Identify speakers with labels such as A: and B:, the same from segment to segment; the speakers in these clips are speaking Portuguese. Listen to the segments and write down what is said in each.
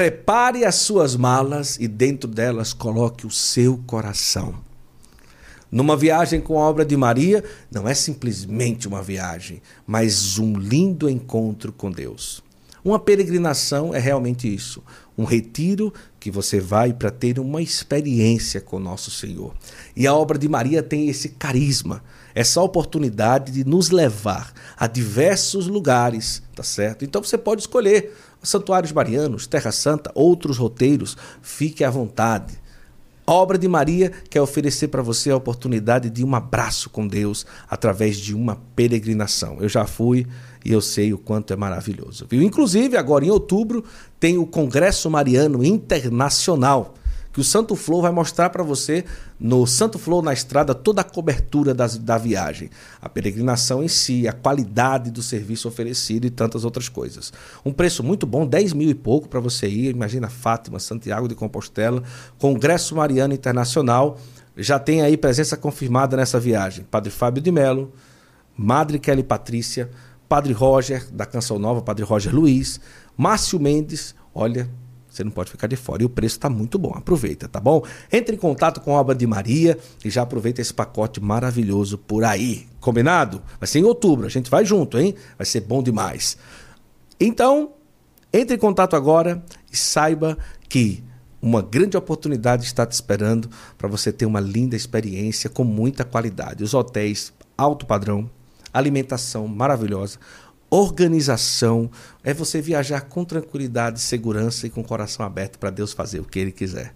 A: prepare as suas malas e dentro delas coloque o seu coração. Numa viagem com a obra de Maria, não é simplesmente uma viagem, mas um lindo encontro com Deus. Uma peregrinação é realmente isso, um retiro que você vai para ter uma experiência com nosso Senhor. E a obra de Maria tem esse carisma, essa oportunidade de nos levar a diversos lugares, tá certo? Então você pode escolher santuários marianos, Terra Santa, outros roteiros, fique à vontade. A obra de Maria quer oferecer para você a oportunidade de um abraço com Deus através de uma peregrinação. Eu já fui e eu sei o quanto é maravilhoso. Viu? Inclusive, agora em outubro, tem o Congresso Mariano Internacional que o Santo Flow vai mostrar para você no Santo Flow na estrada toda a cobertura das, da viagem, a peregrinação em si, a qualidade do serviço oferecido e tantas outras coisas. Um preço muito bom, 10 mil e pouco para você ir. Imagina Fátima, Santiago de Compostela, Congresso Mariano Internacional. Já tem aí presença confirmada nessa viagem. Padre Fábio de Melo, Madre Kelly Patrícia, Padre Roger, da Canção Nova, Padre Roger Luiz, Márcio Mendes, olha, você não pode ficar de fora. E o preço está muito bom. Aproveita, tá bom? Entre em contato com a obra de Maria e já aproveita esse pacote maravilhoso por aí. Combinado? Vai ser em outubro. A gente vai junto, hein? Vai ser bom demais. Então, entre em contato agora e saiba que uma grande oportunidade está te esperando para você ter uma linda experiência com muita qualidade. Os hotéis alto padrão, alimentação maravilhosa organização, é você viajar com tranquilidade, segurança e com o coração aberto para Deus fazer o que Ele quiser.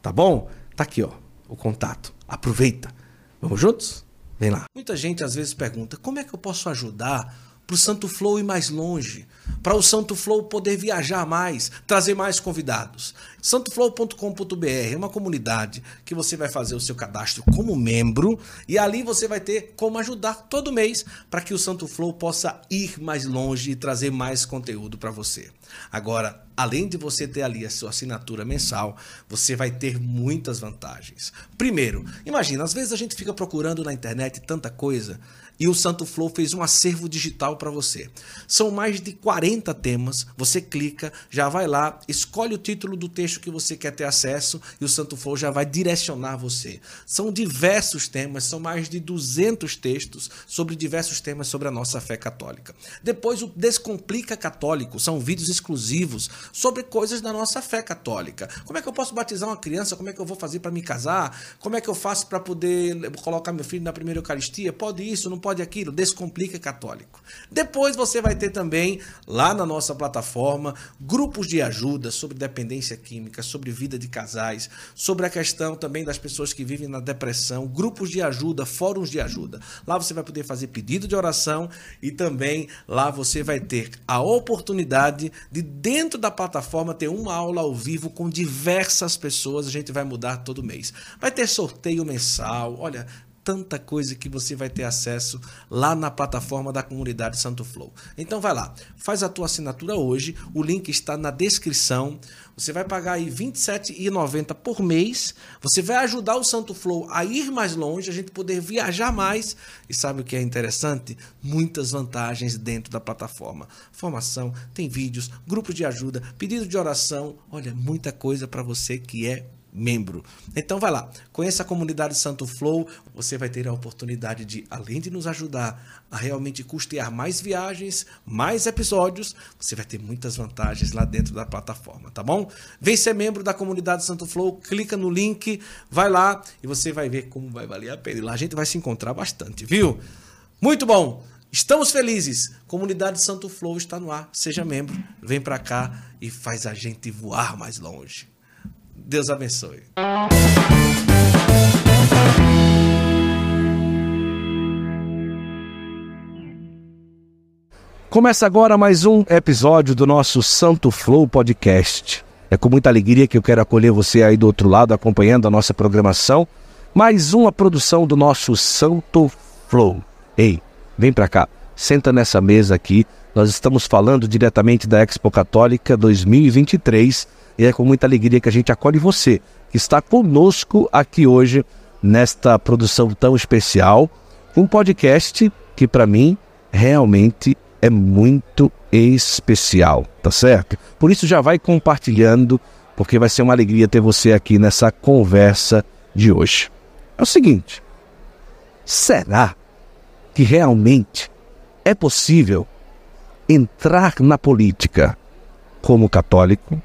A: Tá bom? Tá aqui, ó, o contato. Aproveita. Vamos juntos? Vem lá. Muita gente às vezes pergunta: como é que eu posso ajudar para o Santo Flow ir mais longe, para o Santo Flow poder viajar mais, trazer mais convidados. Santoflow.com.br é uma comunidade que você vai fazer o seu cadastro como membro e ali você vai ter como ajudar todo mês para que o Santo Flow possa ir mais longe e trazer mais conteúdo para você. Agora, além de você ter ali a sua assinatura mensal, você vai ter muitas vantagens. Primeiro, imagina, às vezes a gente fica procurando na internet tanta coisa e o Santo Flow fez um acervo digital para você. São mais de 40 temas, você clica, já vai lá, escolhe o título do texto que você quer ter acesso e o Santo Flow já vai direcionar você. São diversos temas, são mais de 200 textos sobre diversos temas sobre a nossa fé católica. Depois o Descomplica Católico, são vídeos exclusivos sobre coisas da nossa fé católica. Como é que eu posso batizar uma criança? Como é que eu vou fazer para me casar? Como é que eu faço para poder colocar meu filho na primeira Eucaristia? Pode isso, não pode aquilo, Descomplica Católico. Depois você vai ter também lá na nossa plataforma grupos de ajuda sobre dependência química, sobre vida de casais, sobre a questão também das pessoas que vivem na depressão, grupos de ajuda, fóruns de ajuda. Lá você vai poder fazer pedido de oração e também lá você vai ter a oportunidade de dentro da plataforma ter uma aula ao vivo com diversas pessoas, a gente vai mudar todo mês. Vai ter sorteio mensal, olha, tanta coisa que você vai ter acesso lá na plataforma da comunidade Santo Flow. Então vai lá, faz a tua assinatura hoje, o link está na descrição. Você vai pagar aí R$ 27,90 por mês. Você vai ajudar o Santo Flow a ir mais longe, a gente poder viajar mais. E sabe o que é interessante? Muitas vantagens dentro da plataforma. Formação, tem vídeos, grupos de ajuda, pedido de oração. Olha, muita coisa para você que é membro. Então vai lá, conheça a comunidade Santo Flow, você vai ter a oportunidade de, além de nos ajudar a realmente custear mais viagens, mais episódios, você vai ter muitas vantagens lá dentro da plataforma, tá bom? Vem ser membro da comunidade Santo Flow, clica no link, vai lá e você vai ver como vai valer a pena. E lá a gente vai se encontrar bastante, viu? Muito bom! Estamos felizes. Comunidade Santo Flow está no ar. Seja membro, vem para cá e faz a gente voar mais longe. Deus abençoe.
B: Começa agora mais um episódio do nosso Santo Flow Podcast. É com muita alegria que eu quero acolher você aí do outro lado, acompanhando a nossa programação. Mais uma produção do nosso Santo Flow. Ei, vem pra cá, senta nessa mesa aqui. Nós estamos falando diretamente da Expo Católica 2023 e é com muita alegria que a gente acolhe você, que está conosco aqui hoje nesta produção tão especial. Um podcast que para mim realmente é muito
A: especial, tá certo? Por isso já vai compartilhando, porque vai ser uma alegria ter você aqui nessa conversa de hoje. É o seguinte: será que realmente é possível entrar na política como católico,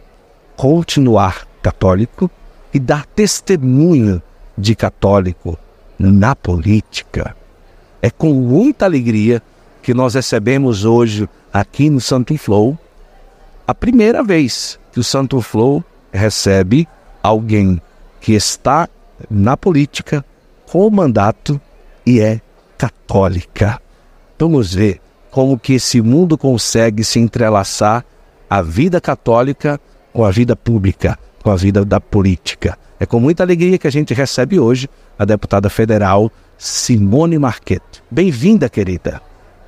A: continuar católico e dar testemunho de católico na política? É com muita alegria que nós recebemos hoje aqui no Santo Flow a primeira vez que o Santo Flow recebe alguém que está na política com mandato e é católica. Vamos ver como que esse mundo consegue se entrelaçar a vida católica com a vida pública, com a vida da política. É com muita alegria que a gente recebe hoje a deputada federal Simone Marqueto. Bem-vinda, querida.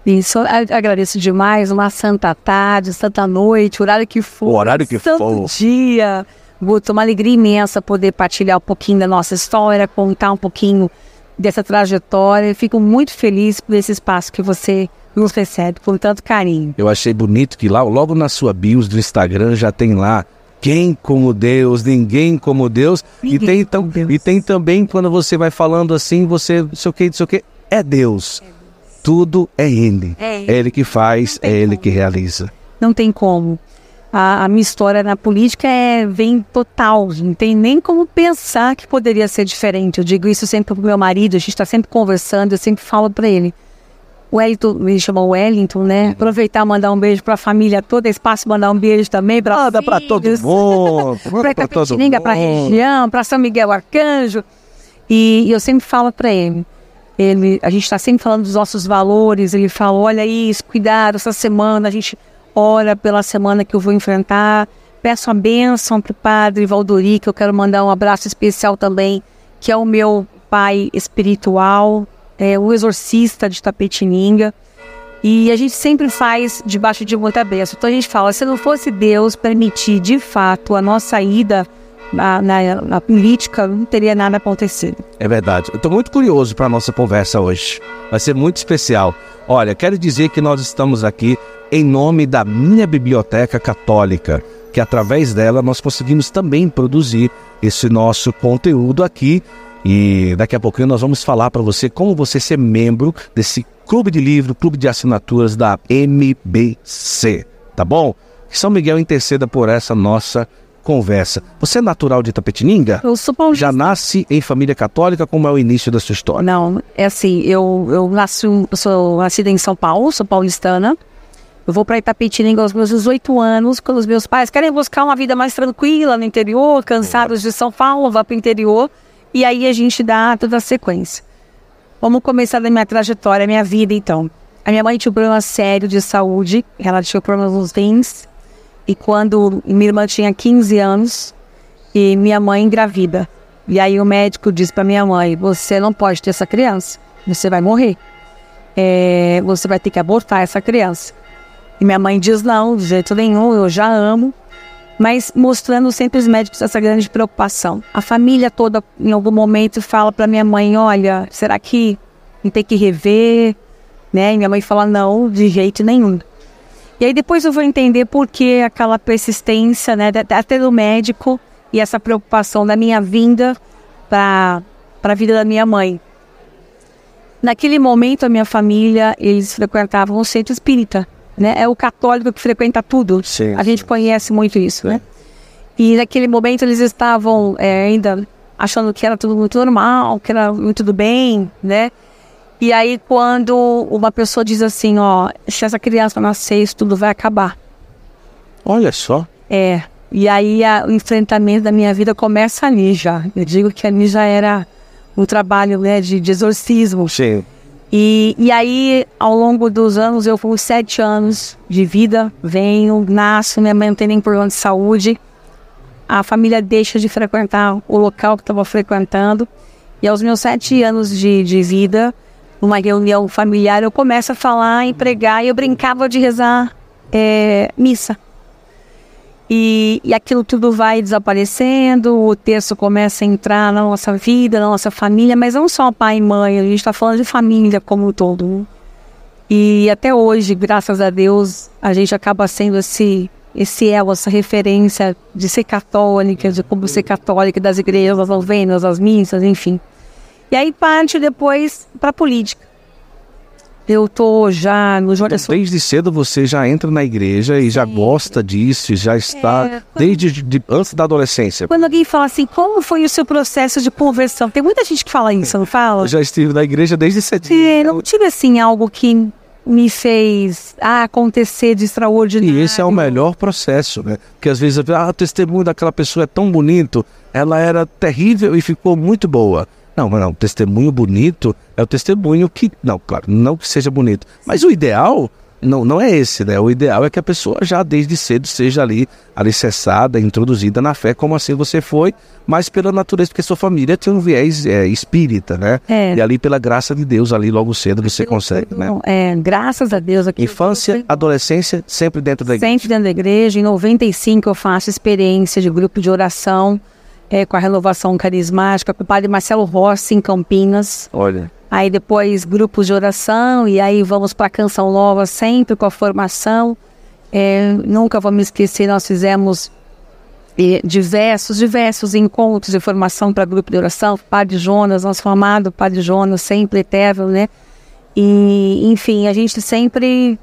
C: Isso, agradeço demais. Uma santa tarde, santa noite, horário que for.
A: O horário que
C: santo
A: for.
C: dia. Guto, uma alegria imensa poder partilhar um pouquinho da nossa história, contar um pouquinho dessa trajetória. Fico muito feliz por esse espaço que você nos recebe com tanto carinho.
A: Eu achei bonito que lá, logo na sua bios do Instagram, já tem lá quem como Deus, ninguém como Deus.
C: Ninguém
A: e, tem,
C: como Deus.
A: e tem também quando você vai falando assim, você, não sei o que, não sei o que, é Deus. Tudo é Ele.
C: É
A: É Ele que faz, é Ele
C: como.
A: que realiza.
C: Não tem como. A, a minha história na política é vem total. Não tem nem como pensar que poderia ser diferente. Eu digo isso sempre pro meu marido. A gente está sempre conversando. Eu sempre falo para ele. O Wellington, me chamou Wellington, né? Aproveitar e mandar um beijo para a família toda. Espaço mandar um beijo também para
A: Manda pra todo mundo.
C: para Itapetininga, para
A: mundo.
C: região, para São Miguel Arcanjo. E, e eu sempre falo para ele, ele, a gente está sempre falando dos nossos valores. Ele fala, olha isso, cuidado, essa semana a gente ora pela semana que eu vou enfrentar. Peço a bênção para o padre Valdori, que eu quero mandar um abraço especial também, que é o meu pai espiritual, é o exorcista de Tapetininga. E a gente sempre faz debaixo de muita bênção. Então a gente fala, se não fosse Deus permitir de fato a nossa ida na, na, na política, não teria nada acontecido.
A: É verdade. Eu estou muito curioso para a nossa conversa hoje. Vai ser muito especial. Olha, quero dizer que nós estamos aqui em nome da minha biblioteca católica, que através dela nós conseguimos também produzir esse nosso conteúdo aqui. E daqui a pouquinho nós vamos falar para você como você ser membro desse clube de livro, clube de assinaturas da MBC, tá bom? Que São Miguel interceda por essa nossa conversa. Você é natural de Tapetininga?
C: Eu sou paulista.
A: Já nasce em família católica? Como é o início da sua história?
C: Não, é assim, eu, eu, nasci, eu sou nascida em São Paulo, sou paulistana. Eu vou para Itapetininga aos meus 18 anos, quando os meus pais querem buscar uma vida mais tranquila no interior, cansados de São Paulo, vá para o interior. E aí a gente dá toda a sequência. Vamos começar da minha trajetória, minha vida, então. A minha mãe tinha um problema sério de saúde, ela tinha problemas nos rins. E quando minha irmã tinha 15 anos, e minha mãe engravida. E aí o médico disse para minha mãe: Você não pode ter essa criança, você vai morrer. É, você vai ter que abortar essa criança. E minha mãe diz: Não, de jeito nenhum, eu já amo. Mas mostrando sempre os médicos essa grande preocupação. A família toda, em algum momento, fala para minha mãe: Olha, será que não tem que rever? Né? E minha mãe fala: Não, de jeito nenhum. E aí depois eu vou entender por que aquela persistência, né, até do médico e essa preocupação da minha vinda para a vida da minha mãe. Naquele momento, a minha família, eles frequentavam o centro espírita, né? É o católico que frequenta tudo.
A: Sim,
C: a gente conhece muito isso, né? E naquele momento eles estavam é, ainda achando que era tudo muito normal, que era tudo bem, né? E aí quando uma pessoa diz assim, ó, se essa criança nascer, isso tudo vai acabar.
A: Olha só.
C: É. E aí a- o enfrentamento da minha vida começa ali já. Eu digo que ali já era um trabalho né, de, de exorcismo.
A: Sim.
C: E, e aí, ao longo dos anos, eu fui sete anos de vida, venho, nasço, minha mãe não tem nem problema de saúde. A família deixa de frequentar o local que estava frequentando. E aos meus sete anos de, de vida, numa reunião familiar, eu começo a falar, e pregar, e eu brincava de rezar é, missa. E, e aquilo tudo vai desaparecendo, o texto começa a entrar na nossa vida, na nossa família, mas não só pai e mãe, a gente está falando de família como um todo. né? E até hoje, graças a Deus, a gente acaba sendo esse esse elo, essa referência de ser católica, de como ser católica, das igrejas, as novenas, as missas, enfim. E aí parte depois para a política. Eu tô já no
A: Então, desde cedo você já entra na igreja e já gosta disso, já está
C: É, quando-
A: desde de- antes da adolescência.
C: Quando alguém fala assim, como foi o seu processo de conversão? Tem muita gente que fala isso, não fala?
A: Eu já estive na igreja desde cedo.
C: É, não tive assim algo que me fez ah, acontecer de extraordinário.
A: E esse é o melhor processo, né? Porque às vezes, ah, o testemunho daquela pessoa é tão bonito, ela era terrível e ficou muito boa. Não, mas não, testemunho bonito é o testemunho que, não, claro, não que seja bonito, mas o ideal não, não é esse, né? O ideal é que a pessoa já desde cedo seja ali alicerçada, introduzida na fé, como assim você foi, mas pela natureza, porque sua família tem um viés é, espírita, né?
C: É.
A: E ali pela graça de Deus, ali logo cedo você consegue, né?
C: É, graças a Deus aqui.
A: Infância, adolescência, sempre dentro da igreja.
C: Sempre dentro da igreja. Em 95 eu faço experiência de grupo de oração é, com a renovação carismática, com o padre Marcelo Rossi em Campinas.
A: Olha.
C: Aí depois grupos de oração e aí vamos para a Canção Nova sempre com a formação. É, nunca vou me esquecer, nós fizemos eh, diversos, diversos encontros de formação para grupo de oração. Padre Jonas, nosso formado Padre Jonas, sempre eterno, né? E, enfim, a gente sempre,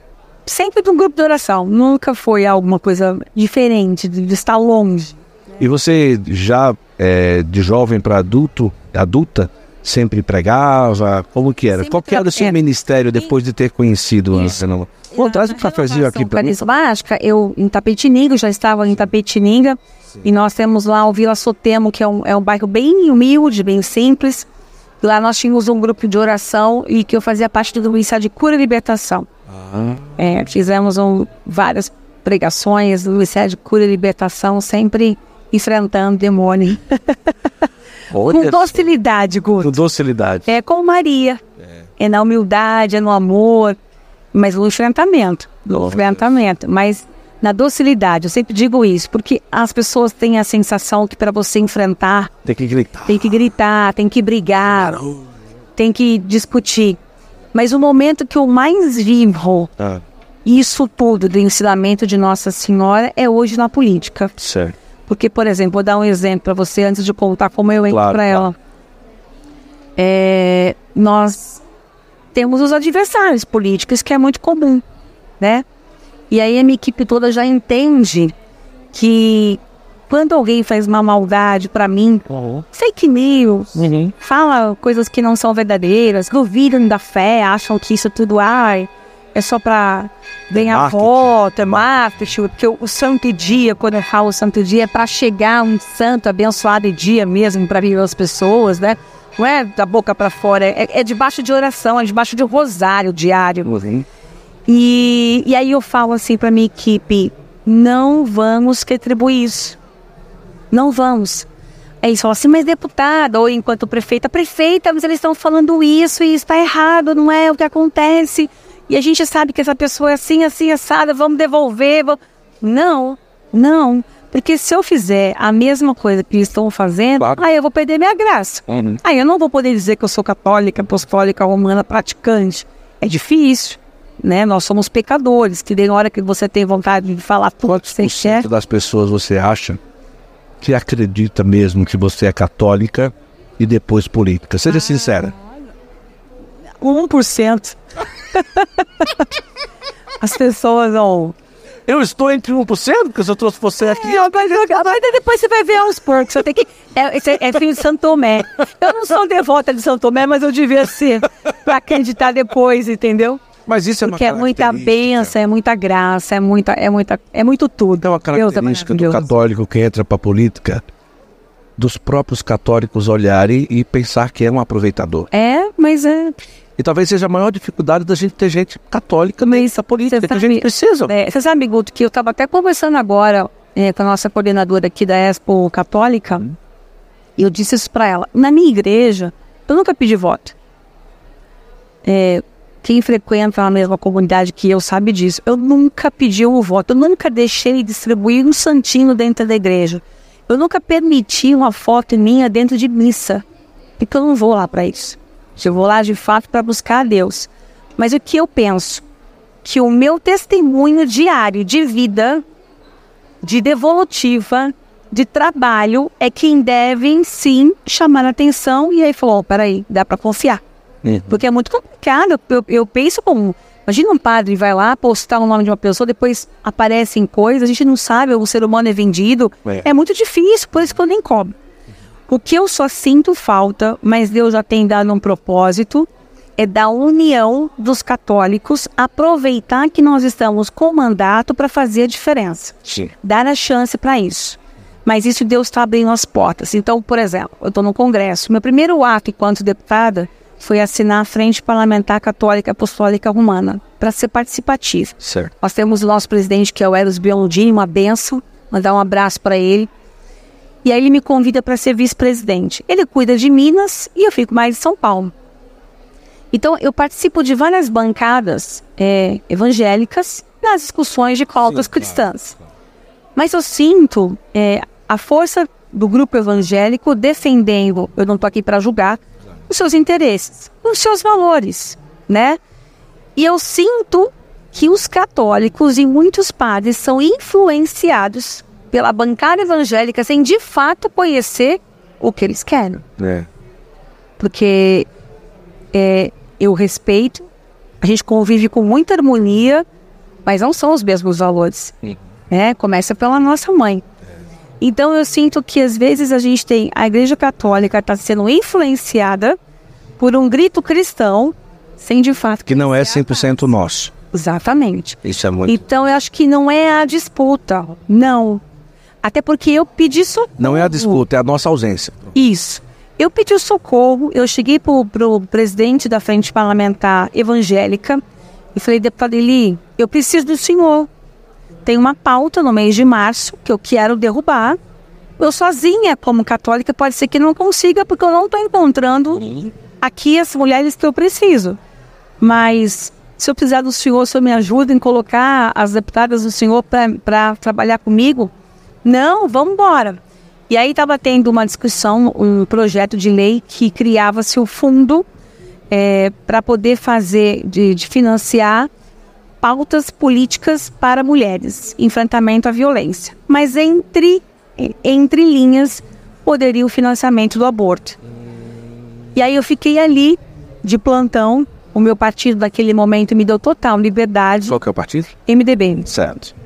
C: sempre de um grupo de oração. Nunca foi alguma coisa diferente, de, de estar longe.
A: E você já é, de jovem para adulto, adulta, sempre pregava? Como que era?
C: Sempre
A: Qual que era o seu
C: é.
A: ministério depois de ter conhecido a
C: Isso.
A: Ana? Bom, traz um cafezinho aqui para mim.
C: carismática, eu em Tapetininga, já estava em Tapetininga, e nós temos lá o Vila Sotemo, que é um, é um bairro bem humilde, bem simples. Lá nós tínhamos um grupo de oração e que eu fazia parte do Ministério de Cura e Libertação.
A: Ah,
C: É, fizemos um, várias pregações do Ministério de Cura e Libertação, sempre enfrentando demônio. Com docilidade, Guto.
A: Com docilidade.
C: É com Maria. É. na humildade, é no amor, mas no enfrentamento. No
A: a
C: enfrentamento. Mas na docilidade. Eu sempre digo isso, porque as pessoas têm a sensação que para você enfrentar,
A: Tem que gritar.
C: tem que gritar, tem que brigar, tem que discutir. Mas o momento que eu mais vivo
A: Ah,
C: isso tudo do ensinamento de Nossa Senhora é hoje na política.
A: certo.
C: Porque, por exemplo, vou dar um exemplo para você antes de contar como eu entro
A: Claro,
C: para
A: claro.
C: ela. É, nós temos os adversários políticos, que é muito comum, né? E aí a minha equipe toda já entende que quando alguém faz uma maldade para mim, fake news,
A: Uhum.
C: fala coisas que não são verdadeiras, duvidam da fé, acham que isso tudo ai, é só para ganhar
A: marketing.
C: voto, é marketing, porque o, santo dia, quando eu falo santo dia, é para chegar um santo abençoado dia mesmo para viver as pessoas, né? Não é da boca para fora, é, é debaixo de oração, é debaixo de rosário diário.
A: Uhum.
C: E, e aí eu falo assim para minha equipe: não vamos retribuir isso. Não vamos. Aí eles falam assim, mas deputada, ou enquanto prefeita, prefeita, mas eles estão falando isso e está errado, não é o que acontece. E a gente sabe que essa pessoa é assim, assim, assada, vamos devolver. vamos-" Não, não. Porque se eu fizer a mesma coisa que eles estão fazendo,
A: Claro.
C: aí eu vou perder minha graça.
A: Uhum.
C: Aí eu não vou poder dizer que eu sou católica, apostólica, romana, praticante. É difícil, né? Nós somos pecadores, que tem hora que você tem vontade de falar tudo que você quer.
A: das pessoas você acha que acredita mesmo que você é católica e depois política?
C: Ah.
A: Seja sincera.
C: 1%. As pessoas não.
A: Eu estou entre 1%, porque se eu trouxe você aqui.
C: Não, mas, mas depois você vai ver aos porcos. Você tem que. É, é, é filho de Santo Tomé. Eu não sou devota de Santo Tomé, mas eu devia ser. Pra acreditar depois, entendeu?
A: Mas isso é uma
C: Porque é muita bênção, é muita graça, é muita, é muita, é muito tudo.
A: É uma
C: Deus
A: característica do católico que entra para a política, dos próprios católicos olharem e pensar que é um aproveitador.
C: É, mas é.
A: E talvez seja a maior dificuldade da gente ter gente católica nessa política,
C: Você
A: que a
C: sabe-
A: gente precisa.
C: é, você sabe, Guto, que eu estava até conversando agora é, com a nossa coordenadora aqui da Expo Católica, e eu disse isso para ela. Na minha igreja, eu nunca pedi voto. É, quem frequenta a mesma comunidade que eu sabe disso. Eu nunca pedi um voto, eu nunca deixei distribuir um santinho dentro da igreja. Eu nunca permiti uma foto minha dentro de missa, porque eu não vou lá para isso. Eu vou lá de fato para buscar a Deus. Mas o que eu penso? Que o meu testemunho diário de vida, de devolutiva, de trabalho, é quem deve sim chamar a atenção. E aí falou: oh, peraí, dá para confiar. Uhum. Porque é muito complicado. Eu, eu penso como. Imagina um padre vai lá postar o nome de uma pessoa, depois aparecem coisas, a gente não sabe, o ser humano é vendido. É, é muito difícil, por isso que eu nem cobro. O que eu só sinto falta, mas Deus já tem dado um propósito, é da união dos católicos, aproveitar que nós estamos com mandato para fazer a diferença.
A: Sim.
C: Dar a chance para isso. Mas isso Deus está abrindo as portas. Então, por exemplo, eu estou no Congresso. Meu primeiro ato enquanto deputada foi assinar a Frente Parlamentar Católica Apostólica Romana, para ser participativo.
A: Certo.
C: Nós temos o nosso presidente, que é o Eros Biondini, uma benção, mandar um abraço para ele. E aí ele me convida para ser vice-presidente. Ele cuida de Minas e eu fico mais de São Paulo. Então eu participo de várias bancadas é, evangélicas nas discussões de pautas cristãs. Claro, claro. Mas eu sinto é, a força do grupo evangélico defendendo, eu não estou aqui para julgar, os seus interesses, os seus valores, né? E eu sinto que os católicos e muitos padres são influenciados pela bancada evangélica sem de fato conhecer o que eles querem.
A: É.
C: Porque é, eu respeito, a gente convive com muita harmonia, mas não são os mesmos valores. Sim. É, começa pela nossa mãe. Então eu sinto que às vezes a gente tem a Igreja Católica está sendo influenciada por um grito cristão, sem de fato
A: que não é 100% nosso.
C: Exatamente.
A: Isso é muito.
C: Então eu acho que não é a disputa, não. Até porque eu pedi socorro.
A: Não é a disputa, é a nossa ausência.
C: Isso. Eu pedi o socorro, eu cheguei para o presidente da Frente Parlamentar Evangélica e falei, deputado Eli, eu preciso do senhor. Tem uma pauta no mês de março que eu quero derrubar. Eu sozinha, como católica, pode ser que não consiga, porque eu não estou encontrando aqui as mulheres que eu preciso. Mas se eu precisar do senhor, o senhor me ajuda em colocar as deputadas do senhor para trabalhar comigo? Não, vamos embora. E aí estava tendo uma discussão, um projeto de lei que criava-se o fundo é, para poder fazer, de, de, financiar pautas políticas para mulheres, enfrentamento à violência. Mas entre, entre linhas poderia o financiamento do aborto. E aí eu fiquei ali de plantão. O meu partido naquele momento me deu total liberdade.
A: Qual que é o partido?
C: MDB.
A: Certo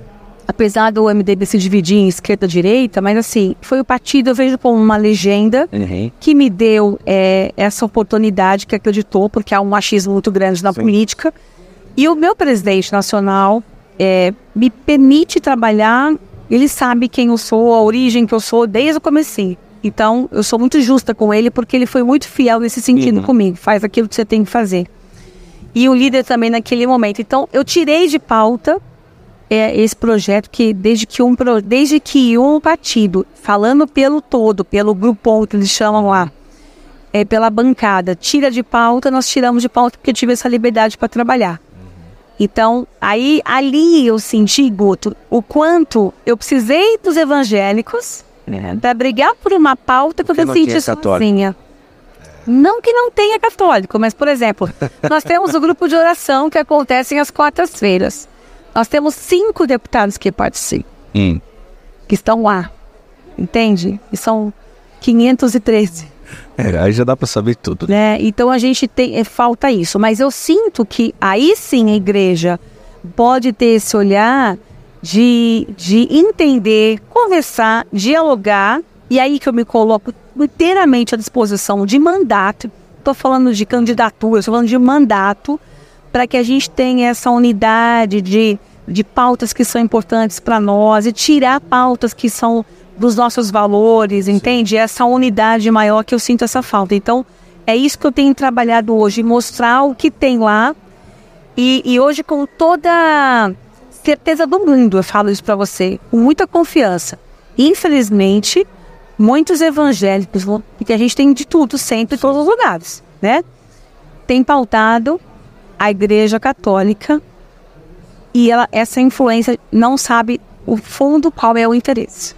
C: apesar do MDB se dividir em esquerda e direita, mas assim, foi o partido, eu vejo como uma legenda uhum. que me deu é, essa oportunidade, que acreditou, porque há um machismo muito grande na Sim. política. E o meu presidente nacional é, me permite trabalhar, ele sabe quem eu sou, a origem que eu sou, desde o começo. Então, eu sou muito justa com ele, porque ele foi muito fiel nesse sentido uhum. comigo. Faz aquilo que você tem que fazer. E o líder também naquele momento. Então, eu tirei de pauta é esse projeto que desde que um desde que um partido falando pelo todo, pelo grupo que eles chamam lá, é pela bancada, tira de pauta, nós tiramos de pauta porque eu tive essa liberdade para trabalhar. Então, aí ali eu senti, Guto, o quanto eu precisei dos evangélicos né, para brigar por uma pauta que eu senti sozinha. Não que não tenha católico, mas, por exemplo, nós temos o grupo de oração que acontece às quartas-feiras. Nós temos cinco deputados que participam,
A: hum.
C: que estão lá, entende? E são 513.
A: É, aí já dá para saber tudo.
C: Né? Então a gente tem, é, falta isso. Mas eu sinto que aí sim a igreja pode ter esse olhar de, de entender, conversar, dialogar. E aí que eu me coloco inteiramente à disposição de mandato. Estou falando de candidatura, estou falando de mandato para que a gente tenha essa unidade de, de pautas que são importantes para nós e tirar pautas que são dos nossos valores, entende? Essa unidade maior que eu sinto essa falta. Então, é isso que eu tenho trabalhado hoje, mostrar o que tem lá e, e hoje com toda certeza do mundo, eu falo isso para você, com muita confiança. Infelizmente, muitos evangélicos, porque a gente tem de tudo sempre, em todos os lugares, né? Tem pautado a Igreja Católica e ela, essa influência não sabe o fundo qual é o interesse.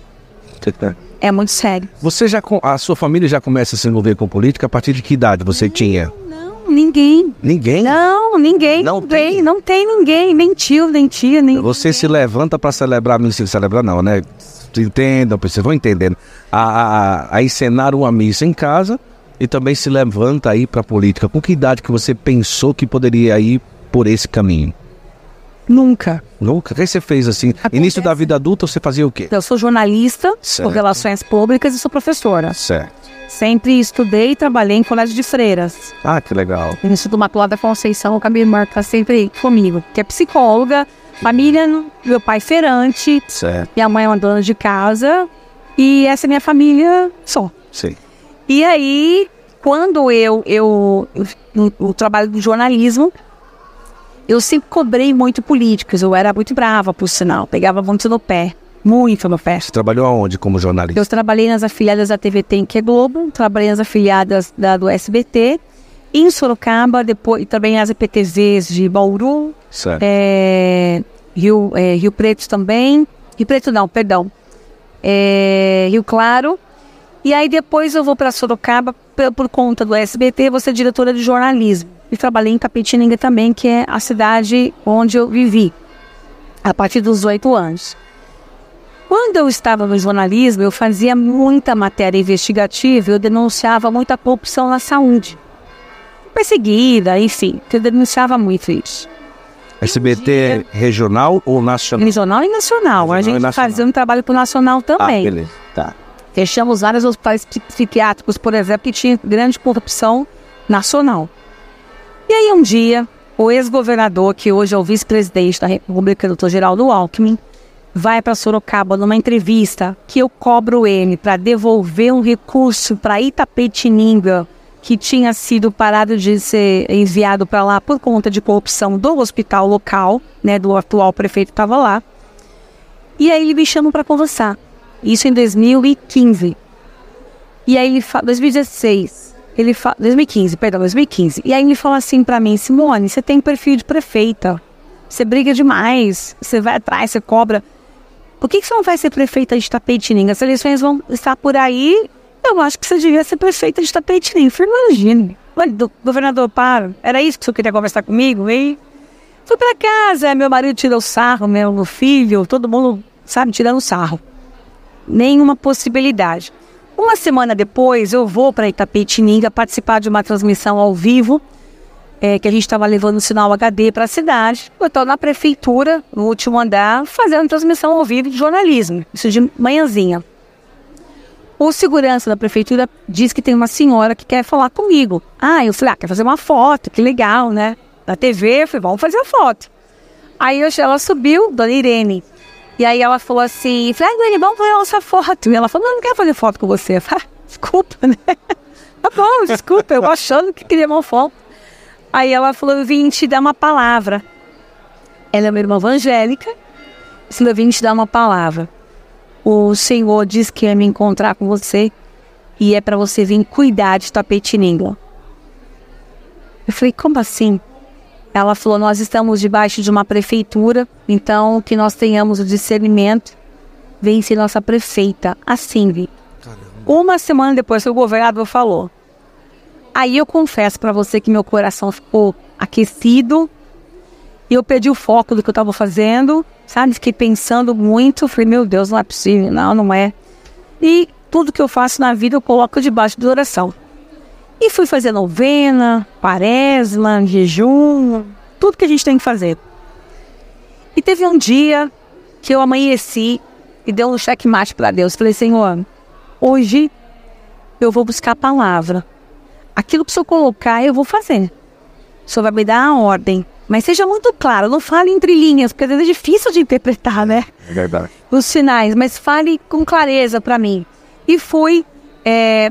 C: É muito sério.
A: Você já a sua família já começa a se envolver com política a partir de que idade você
C: não,
A: tinha?
C: Não, ninguém.
A: Ninguém?
C: Não, ninguém.
A: Não
C: Não,
A: tem?
C: Não tem ninguém. Nem tio, nem tia, nem.
A: Você se levanta para celebrar, não se celebrar não, né? Entendam, vocês vão entendendo. A, a, a encenar uma missa em casa e também se levanta aí para política. Com que idade que você pensou que poderia ir por esse caminho?
C: Nunca.
A: Nunca? O que você fez assim?
C: Acontece.
A: Início da vida adulta você fazia o quê?
C: Eu sou jornalista
A: Certo.
C: por relações públicas e sou professora.
A: Certo.
C: Sempre estudei e trabalhei em colégio de freiras.
A: Ah, que legal.
C: No Instituto Imaculada Conceição, a minha irmã tá sempre comigo, que é psicóloga, família, meu pai feirante,
A: Certo.
C: minha mãe é uma dona de casa, e essa é minha família só.
A: Sim.
C: E aí, quando eu, eu, eu no, no trabalho do jornalismo, eu sempre cobrei muito políticos, eu era muito brava, por sinal, pegava muito no pé, muito no pé.
A: Você trabalhou aonde como jornalista?
C: Eu trabalhei nas afiliadas da TVT em que é Globo, trabalhei nas afiliadas da, do SBT, em Sorocaba, depois também as EPTVs de Bauru, é, Rio, é, Rio Preto também. Rio Preto não, perdão. É, Rio Claro. E aí depois eu vou para Sorocaba por, por conta do SBT, vou ser diretora de jornalismo. E trabalhei em Tapetininga também, que é a cidade onde eu vivi, a partir dos oito anos. Quando eu estava no jornalismo, eu fazia muita matéria investigativa, eu denunciava muita corrupção na saúde. Perseguida, enfim, eu denunciava muito isso.
A: SBT regional ou nacional?
C: Regional e nacional. a
A: Regional e
C: gente
A: nacional.
C: fazia um trabalho para o nacional
A: Ah,
C: também.
A: beleza. Tá.
C: Fechamos vários hospitais psi- psiquiátricos, por exemplo, que tinha grande corrupção nacional. E aí um dia, o ex-governador, que hoje é o vice-presidente da República, doutor Geraldo Alckmin, vai para Sorocaba numa entrevista que eu cobro ele para devolver um recurso para Itapetininga, que tinha sido parado de ser enviado para lá por conta de corrupção do hospital local, né, do atual prefeito que estava lá. E aí ele me chama para conversar. Isso em 2015. E aí ele fala, 2016. Ele fala, 2015, perdão, 2015. E aí ele fala assim pra mim, Simone, você tem perfil de prefeita. Você briga demais, você vai atrás, você cobra. Por que, que você não vai ser prefeita de Tapetininga? As eleições vão estar por aí. Eu acho que você devia ser prefeita de Tapetininga. Imagine. Olha, do- governador, para. Era isso que você queria conversar comigo? E fui pra casa, meu marido tirou sarro, meu filho, todo mundo, sabe, tirando sarro nenhuma possibilidade. Uma semana depois, eu vou para Itapetininga participar de uma transmissão ao vivo, é, que a gente estava levando o sinal HD para a cidade. Eu estou na prefeitura, no último andar, fazendo transmissão ao vivo de jornalismo, isso de manhãzinha. O segurança da prefeitura diz que tem uma senhora que quer falar comigo. Ah, eu falei, ah, quer fazer uma foto, que legal, né? Na TV, eu falei, vamos fazer a foto. Aí ela subiu, dona Irene. E aí ela falou assim, falei, ah, Irene, vamos fazer nossa foto. E ela falou, não, não quero fazer foto com você. Eu falei, ah, desculpa, né? Tá bom, desculpa, eu achando que queria uma foto. Aí ela falou, eu vim te dar uma palavra. Ela é uma irmã evangélica. Falou, eu vim te dar uma palavra. O Senhor disse que ia me encontrar com você e é para você vir cuidar de Tapetininga. Eu falei, como assim? Ela falou, nós estamos debaixo de uma prefeitura, então que nós tenhamos o discernimento. Vem ser nossa prefeita, assim, Vi. Uma semana depois que o governador falou. Aí eu confesso para você que meu coração ficou aquecido. E eu perdi o foco do que eu estava fazendo, sabe? Fiquei pensando muito. Falei, meu Deus, não é possível. Não, não é. E tudo que eu faço na vida eu coloco debaixo de oração. E fui fazer novena, quaresma, jejum, tudo que a gente tem que fazer. E teve um dia que eu amanheci e dei um checkmate para Deus. Falei, Senhor, hoje eu vou buscar a palavra. Aquilo que o Senhor colocar, eu vou fazer. O Senhor vai me dar a ordem. Mas seja muito claro, não fale entre linhas, porque às vezes é difícil de interpretar, né?
A: É verdade.
C: os sinais, mas fale com clareza para mim. E fui é,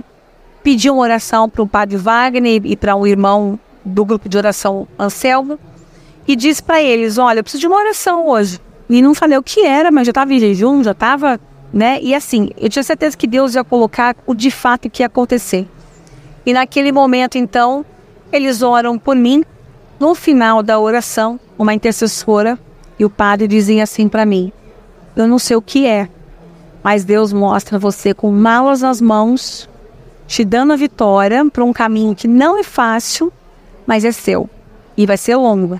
C: pedir uma oração para o padre Wagner e para um irmão do grupo de oração Anselmo e disse para eles: Olha, eu preciso de uma oração hoje. E não falei o que era, mas já estava em jejum, já estava, né? E assim, eu tinha certeza que Deus ia colocar o de fato que ia acontecer. E naquele momento, então, eles oram por mim. No final da oração, uma intercessora e o padre dizia assim para mim: eu não sei o que é, mas Deus mostra você com malas nas mãos, te dando a vitória para um caminho que não é fácil, mas é seu. E vai ser longo.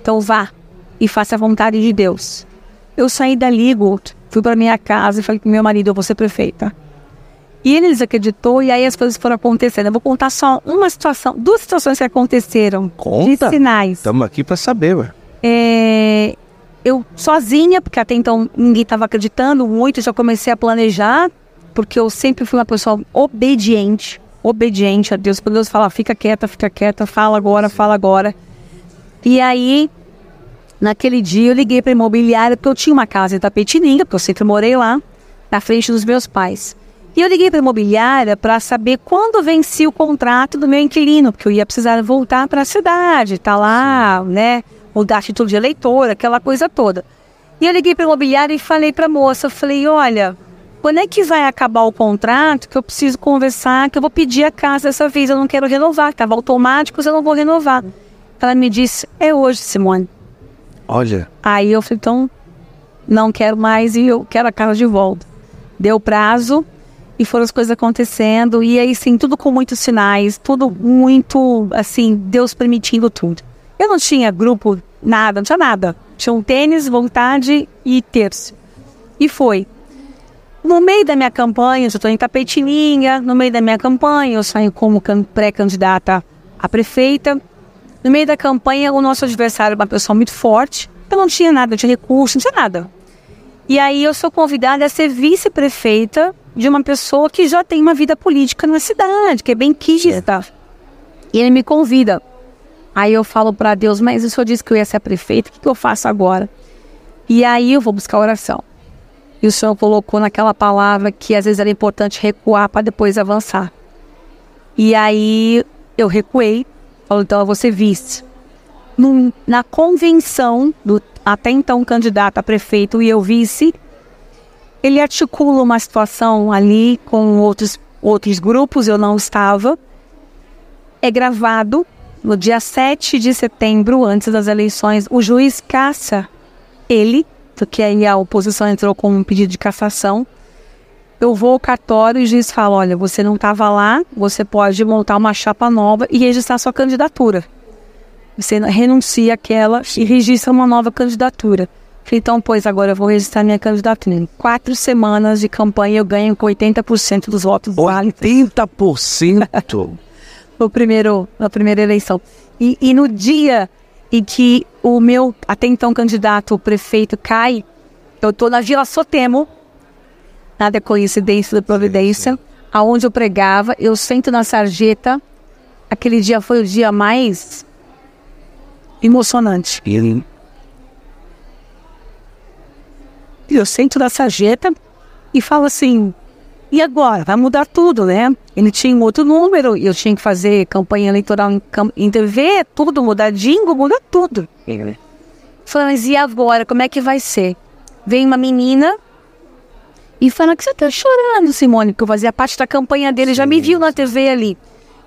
C: Então vá e faça a vontade de Deus. Eu saí dali, Guto, fui para minha casa e falei com meu marido, eu vou ser prefeita. E ele desacreditou e aí as coisas foram acontecendo. Eu vou contar só uma situação, duas situações que aconteceram.
A: Conta.
C: De sinais.
A: Estamos aqui para saber, ué.
C: É, eu sozinha, porque até então ninguém estava acreditando muito, já comecei a planejar, porque eu sempre fui uma pessoa obediente, obediente a Deus. Quando Deus fala, fica quieta, fica quieta, fala agora, fala agora. E aí, naquele dia, eu liguei para imobiliária, porque eu tinha uma casa em Tapetininga, porque eu sempre morei lá, na frente dos meus pais. E eu liguei para imobiliária para saber quando vencia o contrato do meu inquilino, porque eu ia precisar voltar para a cidade, tá lá, né? Mudar título de eleitor, aquela coisa toda. E eu liguei para imobiliária e falei para a moça, eu falei, olha, quando é que vai acabar o contrato que eu preciso conversar, que eu vou pedir a casa dessa vez, eu não quero renovar, estava automático, eu não vou renovar. Ela me disse, é hoje, Simone.
A: Olha.
C: Aí eu falei, então, não quero mais e eu quero a casa de volta. Deu prazo, e foram as coisas acontecendo e aí sim tudo com muitos sinais tudo muito assim Deus permitindo tudo eu não tinha grupo nada não tinha nada tinha um tênis vontade e terço e foi no meio da minha campanha eu estou em Tapetininha no meio da minha campanha eu saio como pré-candidata a prefeita no meio da campanha o nosso adversário é uma pessoa muito forte eu não tinha nada, não tinha recurso, não tinha nada. E aí eu sou convidada a ser vice-prefeita de uma pessoa que já tem uma vida política na cidade, que é bem quista. E ele me convida. Aí eu falo para Deus, mas o senhor disse que eu ia ser prefeita, o que, que eu faço agora? E aí eu vou buscar oração. E o senhor colocou naquela palavra que às vezes era importante recuar para depois avançar. E aí eu recuei, falou, então eu vou. Num, na convenção do até então candidato a prefeito e eu vice, ele articula uma situação ali com outros, outros grupos, eu não estava. É gravado no dia 7 de setembro, antes das eleições. O juiz caça ele, porque aí a oposição entrou com um pedido de cassação. Eu vou ao cartório e o juiz fala: olha, você não estava lá, você pode montar uma chapa nova e registrar sua candidatura. Você renuncia aquela e registra uma nova candidatura. Então, pois agora eu vou registrar minha candidatura. Em quatro semanas de campanha eu ganho com 80% dos votos
A: válidos. 80%?
C: no primeiro, na primeira eleição. E, e no dia em que o meu até então candidato prefeito cai, eu estou na Vila Sotemo, nada é coincidência da providência, sim, sim. aonde eu pregava, eu sento na sarjeta. Aquele dia foi o dia mais emocionante.
A: Ele
C: E eu sento na sarjeta e falo assim: e agora? Vai mudar tudo, né? Ele tinha um outro número, eu tinha que fazer campanha eleitoral em, em TV, tudo, mudar jingle, muda tudo. Falei, mas e agora? Como é que vai ser? Vem uma menina e fala que você tá chorando, Simone, porque eu fazia parte da campanha dele, já me viu na TV ali.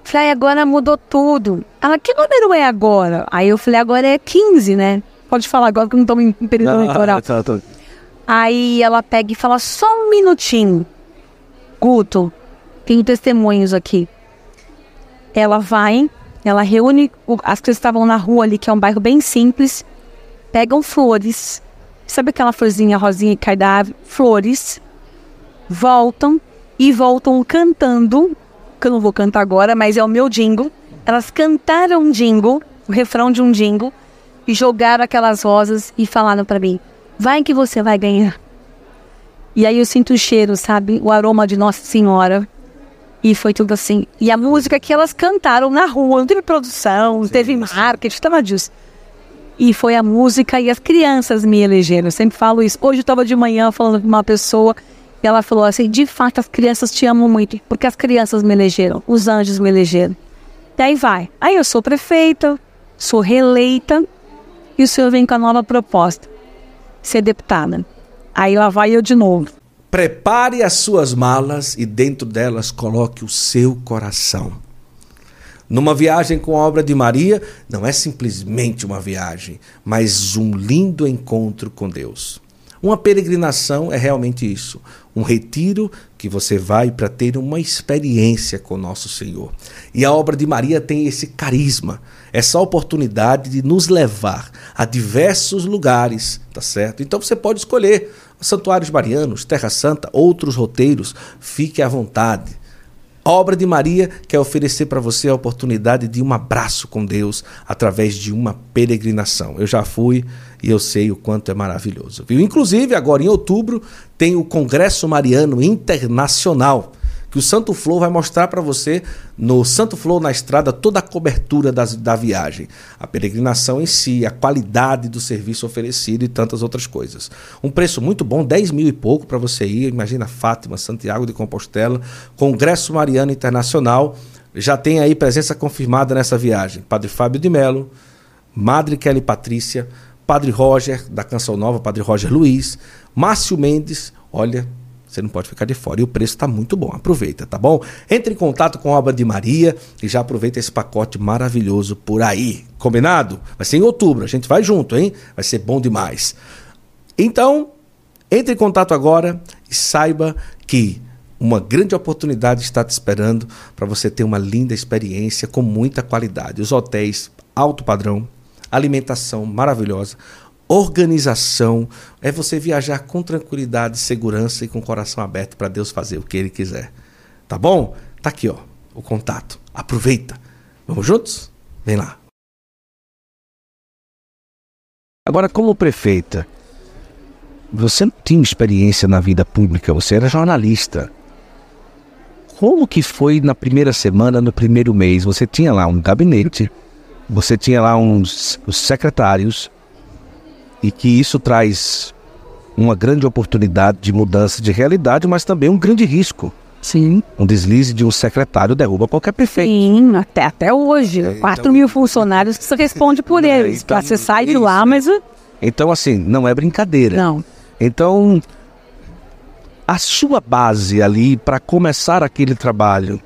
C: Falei, agora mudou tudo. Ela, que número é agora? Aí eu falei, agora é 15, né? Pode falar agora que eu não estou em período ah, eleitoral. Tá, tá. Aí ela pega e fala: só um minutinho. Guto, tenho testemunhos aqui. Ela vai, ela reúne as que estavam na rua ali, que é um bairro bem simples, pegam flores. Sabe aquela florzinha rosinha da árvore? Flores. Voltam e voltam cantando, que eu não vou cantar agora, mas é o meu jingle. Elas cantaram um jingle, o refrão de um jingle, e jogaram aquelas rosas e falaram para mim: Vai que você vai ganhar. E aí eu sinto o cheiro, sabe? O aroma de Nossa Senhora. E foi tudo assim. E a música que elas cantaram na rua, não teve produção, não teve marketing, estava disso. E foi a música e as crianças me elegeram. Eu sempre falo isso. Hoje eu estava de manhã falando com uma pessoa e ela falou assim: de fato, as crianças te amam muito, porque as crianças me elegeram, os anjos me elegeram. E aí vai. Aí eu sou prefeita, sou reeleita e o senhor vem com a nova proposta ser deputada. Aí lá vai eu de novo.
D: Prepare as suas malas e dentro delas coloque o seu coração. Numa viagem com a obra de Maria, não é simplesmente uma viagem, mas um lindo encontro com Deus. Uma peregrinação é realmente isso, um retiro que
A: você vai para ter uma experiência com nosso Senhor. E a obra de Maria tem esse carisma, essa oportunidade de nos levar a diversos lugares, tá certo? Então você pode escolher santuários marianos, Terra Santa, outros roteiros, fique à vontade. A obra de Maria quer oferecer para você a oportunidade de um abraço com Deus através de uma peregrinação. Eu já fui e eu sei o quanto é maravilhoso. Viu? Inclusive, agora em outubro, tem o Congresso Mariano Internacional que o Santo Flow vai mostrar para você no Santo Flow na estrada toda a cobertura das, da viagem, a peregrinação em si, a qualidade do serviço oferecido e tantas outras coisas. Um preço muito bom, 10 mil e pouco para você ir. Imagina Fátima, Santiago de Compostela, Congresso Mariano Internacional. Já tem aí presença confirmada nessa viagem. Padre Fábio de Melo, Madre Kelly Patrícia, Padre Roger, da Canção Nova, Padre Roger Luiz, Márcio Mendes, olha, você não pode ficar de fora. E o preço está muito bom. Aproveita, tá bom? Entre em contato com a obra de Maria e já aproveita esse pacote maravilhoso por aí. Combinado? Vai ser em outubro. A gente vai junto, hein? Vai ser bom demais. Então, entre em contato agora e saiba que uma grande oportunidade está te esperando para você ter uma linda experiência com muita qualidade. Os hotéis alto padrão, alimentação maravilhosa, organização, é você viajar com tranquilidade, segurança e com o coração aberto para Deus fazer o que Ele quiser. Tá bom? Tá aqui, ó, o contato. Aproveita. Vamos juntos? Vem lá.
E: Agora, como prefeita, você não tinha experiência na vida pública, você era jornalista. Como que foi na primeira semana, no primeiro mês? Você tinha lá um gabinete, você tinha lá uns secretários, e que isso traz uma grande oportunidade de mudança de realidade, mas também um grande risco.
C: Sim.
E: Um deslize de um secretário derruba qualquer prefeito.
C: Sim, até, até hoje. É, 4 então... mil funcionários que você responde por é, eles. Então, você sai de lá, mas.
E: Então, assim, não é brincadeira.
C: Não.
E: Então, a sua base ali para começar aquele trabalho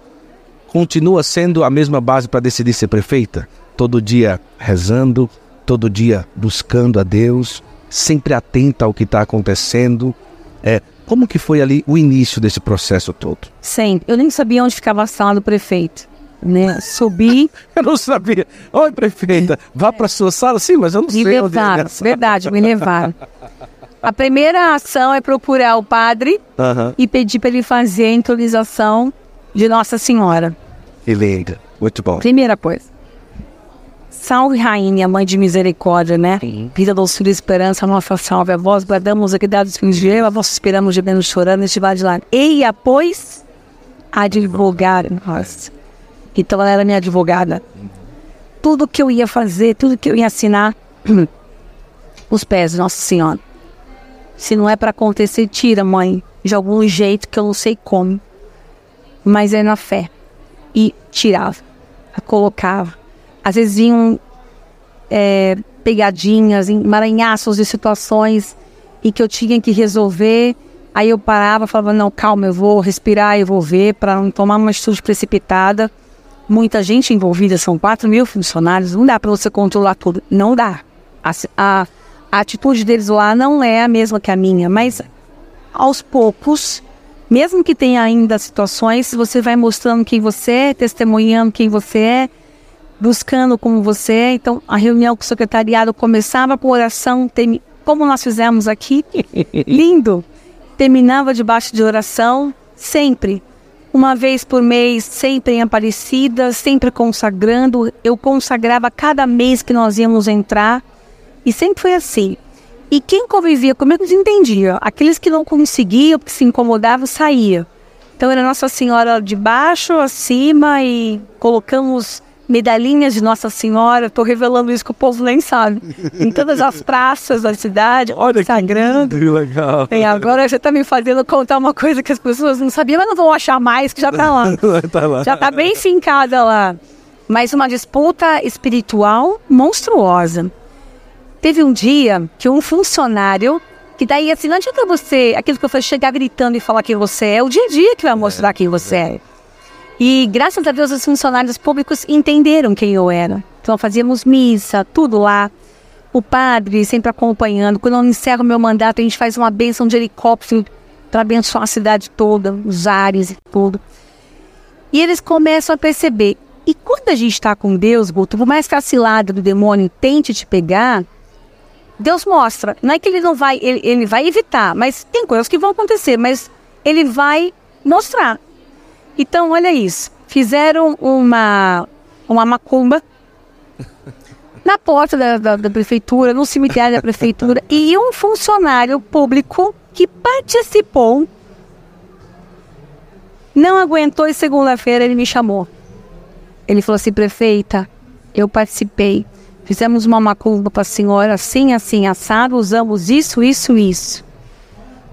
E: continua sendo a mesma base para decidir ser prefeita? Todo dia rezando, todo dia buscando a Deus, sempre atenta ao que está acontecendo. É, como que foi ali o início desse processo todo?
C: Sempre. Eu nem sabia onde ficava a sala do prefeito. Né? Subi.
E: eu não sabia. Oi, prefeita, vá para sua sala. Sim, mas eu não me sei
C: levaram, onde é Verdade, me levaram. A primeira ação é procurar o padre uhum. e pedir para ele fazer a intronização de Nossa Senhora.
E: Linda. Muito bom.
C: Primeira coisa. Salve, Rainha, Mãe de Misericórdia, né? Sim. Vida, doçura e esperança, nossa salve. A vós bradamos aqui dados fins de a vós esperamos de menos chorando, este de lá. Eia, pois, advogar nós. Então ela era minha advogada. Tudo que eu ia fazer, tudo que eu ia assinar, os pés Nossa Senhora. Se não é para acontecer, tira, mãe, de algum jeito que eu não sei como. Mas é na fé. E tirava, colocava às vezes vinham é, pegadinhas, emaranhaços de situações e que eu tinha que resolver. Aí eu parava, falava: não, calma, eu vou respirar, eu vou ver, para não tomar uma atitude precipitada. Muita gente envolvida, são 4 mil funcionários, não dá para você controlar tudo. Não dá. A, a, a atitude deles lá não é a mesma que a minha, mas aos poucos, mesmo que tenha ainda situações, você vai mostrando quem você é, testemunhando quem você é, buscando como você é. Então, a reunião com o secretariado começava com oração, como nós fizemos aqui, lindo. Terminava debaixo de oração, sempre. Uma vez por mês, sempre em Aparecida, sempre consagrando. Eu consagrava cada mês que nós íamos entrar. E sempre foi assim. E quem convivia comigo entendia. Aqueles que não conseguiam, que se incomodavam, saía. Então era Nossa Senhora de baixo, acima e colocamos medalhinhas de Nossa Senhora. Estou revelando isso que o povo nem sabe. Em todas as praças da cidade,
E: Olha sagrando. Que legal.
C: E agora você está me fazendo contar uma coisa que as pessoas não sabiam, mas não vão achar mais, que já está lá. tá lá. Já está bem fincada lá. Mas uma disputa espiritual monstruosa. Teve um dia que um funcionário que daí, assim, não adianta você, aquilo que eu falei, chegar gritando e falar quem você é, é o dia a dia que vai mostrar é, quem você é. E graças a Deus os funcionários públicos entenderam quem eu era. Então fazíamos missa, tudo lá. O padre sempre acompanhando. Quando eu encerro meu mandato, a gente faz uma bênção de helicóptero para abençoar a cidade toda, os ares e tudo. E eles começam a perceber. E quando a gente está com Deus, Guto, por mais que a cilada do demônio tente te pegar, Deus mostra. Não é que ele não vai, ele, ele vai evitar, mas tem coisas que vão acontecer, mas ele vai mostrar. Então, olha isso. Fizeram uma, uma macumba na porta da, da, da, prefeitura, no cemitério da prefeitura, e um funcionário público que participou não aguentou e segunda-feira ele me chamou. Ele falou assim, prefeita, eu participei. Fizemos uma macumba para a senhora assim, assim, assado, usamos isso, isso, isso.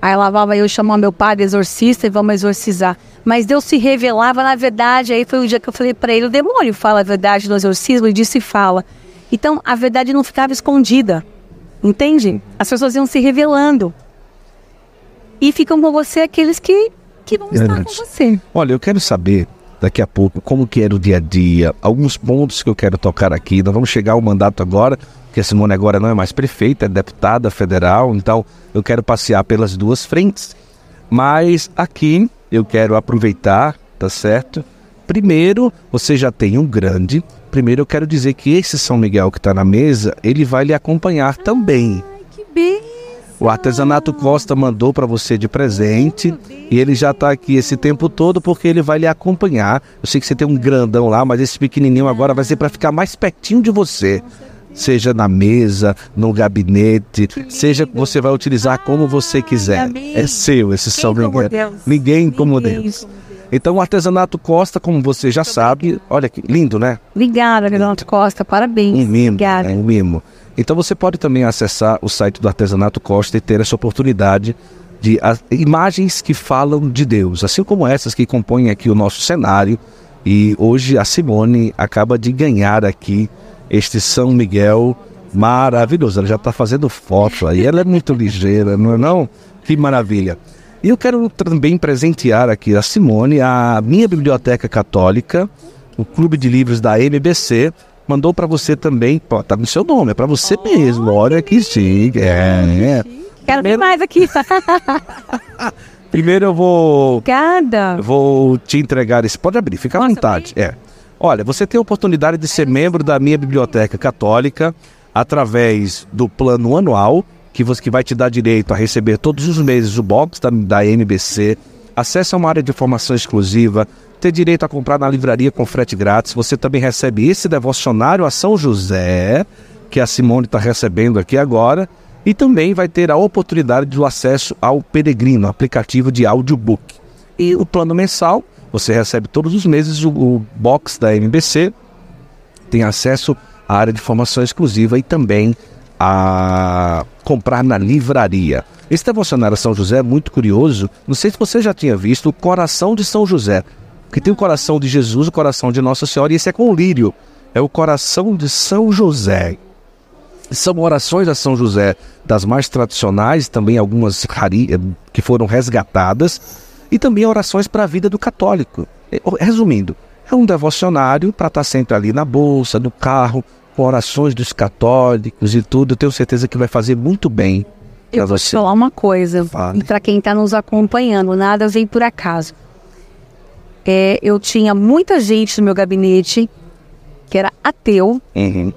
C: Aí lá vai eu chamar meu padre exorcista e vamos exorcizar. Mas Deus se revelava na verdade. Aí foi o dia que eu falei para ele: o demônio fala a verdade no exorcismo e disse fala. Então a verdade não ficava escondida. Entende? As pessoas iam se revelando. E ficam com você aqueles que, que vão estar com você.
A: Olha, eu quero saber daqui a pouco como que era o dia a dia, alguns pontos que eu quero tocar aqui. Nós vamos chegar ao mandato agora, que a Simone agora não é mais prefeita, é deputada federal, então eu quero passear pelas duas frentes. Mas aqui eu quero aproveitar, tá certo? Primeiro, você já tem um grande. Primeiro, eu quero dizer que esse São Miguel que está na mesa, ele vai lhe acompanhar também.
C: Ai, que bem!
A: O artesanato Costa mandou para você de presente e ele já está aqui esse tempo todo porque ele vai lhe acompanhar. Eu sei que você tem um grandão lá, mas esse pequenininho agora vai ser para ficar mais pertinho de você. Seja na mesa, no gabinete, seja você vai utilizar como você quiser. É seu esse São Miguel. Ninguém como Deus. Então, o artesanato Costa, como você já sabe, olha que lindo, né?
C: Obrigada, artesanato Costa, parabéns.
A: Um mimo,
C: Obrigada.
A: é um mimo. Então você pode também acessar o site do Artesanato Costa e ter essa oportunidade de a, imagens que falam de Deus, assim como essas que compõem aqui o nosso cenário. E hoje a Simone acaba de ganhar aqui este São Miguel maravilhoso. Ela já está fazendo foto aí, ela é muito ligeira, não é não? Que maravilha. E eu quero também presentear aqui a Simone, a minha biblioteca católica, o Clube de Livros da MBC, mandou para você também, pô, tá no seu nome, é para você oh, mesmo. Olha que chique. É,
C: é. Quero ver mais aqui.
A: Primeiro eu vou.
C: Obrigada.
A: Vou te entregar esse. Pode abrir, fica à
C: Posso
A: vontade.
C: abrir?
A: É. Olha, você tem a oportunidade de ser membro da minha biblioteca católica através do plano anual, que, você, que vai te dar direito a receber todos os meses o box da, da MBC, acesso a uma área de formação exclusiva, ter direito a comprar na livraria com frete grátis. Você também recebe esse devocionário a São José, que a Simone está recebendo aqui agora, e também vai ter a oportunidade do acesso ao Peregrino, aplicativo de audiobook. E o plano mensal, você recebe todos os meses o, o box da MBC, tem acesso à área de formação exclusiva e também a comprar na livraria. Esse devocionário São José é muito curioso. Não sei se você já tinha visto o coração de São José, que tem o coração de Jesus, o coração de Nossa Senhora, e esse é com lírio. É o coração de São José. São orações a São José das mais tradicionais, também algumas rari, que foram resgatadas, e também orações para a vida do católico. Resumindo, é um devocionário para estar sempre ali na bolsa, no carro, com orações dos católicos e tudo. Eu tenho certeza que vai fazer muito bem.
C: Eu vou te falar uma coisa,
A: Fale.
C: e para quem está nos acompanhando, nada vem por acaso. É, eu tinha muita gente no meu gabinete que era ateu
A: Uhum.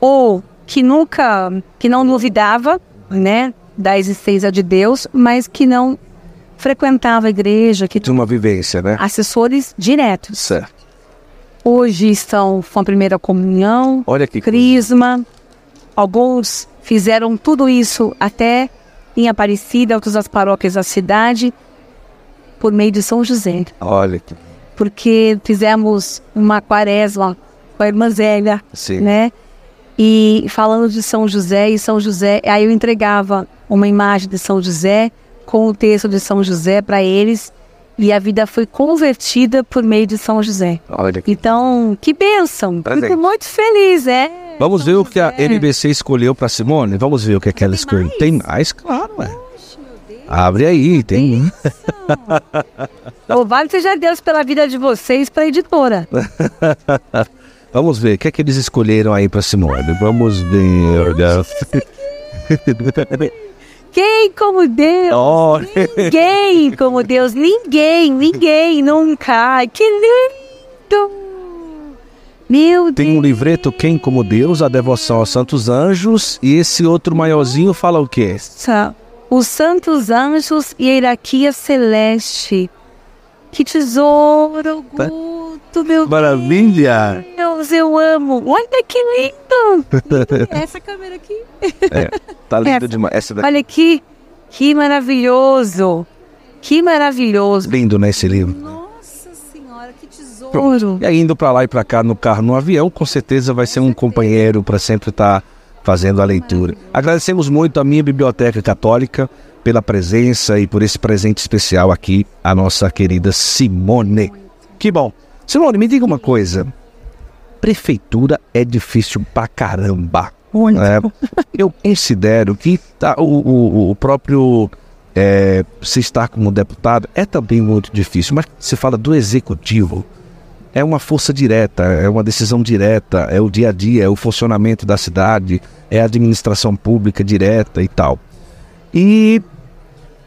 C: ou que nunca, que não duvidava, né, da existência de Deus, mas que não frequentava a igreja, que
A: De uma vivência, né?
C: assessores diretos.
A: Certo.
C: Hoje estão com a primeira comunhão,
A: Olha que
C: crisma. Alguns fizeram tudo isso até em Aparecida, outros as paróquias da cidade, por meio de São José.
A: Olha que.
C: Porque fizemos uma quaresma com a irmã Zélia,
A: Sim.
C: né? E falando de São José e São José, aí eu entregava uma imagem de São José com o texto de São José para eles e a vida foi convertida por meio de São José.
A: Olha que.
C: Então, que bênção!
A: Presente.
C: Fico muito feliz, é.
A: Vamos
C: São
A: ver o que a. NBC escolheu para Simone? Vamos ver o que, é que ela escolheu.
C: mais?
A: Tem mais? Claro, é. Abre aí, tem.
C: Louvado seja Deus pela vida de vocês, para a editora.
A: Vamos ver o que é que eles escolheram aí para Simone. Vamos ver.
C: Ninguém como Deus.
A: Oh.
C: Ninguém como Deus. Ninguém, ninguém, nunca. Ai, que lindo. Meu
A: Tem um
C: Deus.
A: livreto Quem como Deus, a devoção aos santos anjos, e esse outro maiorzinho fala o quê?
C: Os santos anjos e hierarquia celeste. Que tesouro,
A: Tá.
C: Guto, meu
A: Maravilha!
C: Deus, eu amo. Olha que lindo. Essa câmera aqui.
A: É, tá lindo
C: Essa.
A: demais. Essa daqui.
C: Olha aqui. Que maravilhoso. Que maravilhoso.
A: Lindo, né, esse livro?
C: Nossa senhora, que tesouro.
A: E aí, indo pra lá e pra cá no carro, no avião, com certeza vai ser um companheiro para sempre estar fazendo a leitura. Agradecemos muito a minha Biblioteca Católica pela presença e por esse presente especial aqui, a nossa querida Simone. Que bom. Simone, me diga uma coisa. Prefeitura é difícil pra caramba. É, eu considero que tá, o, o, o próprio é, se estar como deputado é também muito difícil, mas se fala do executivo, é uma força direta, é uma decisão direta, é o dia a dia, é o funcionamento da cidade, é a administração pública direta e tal. E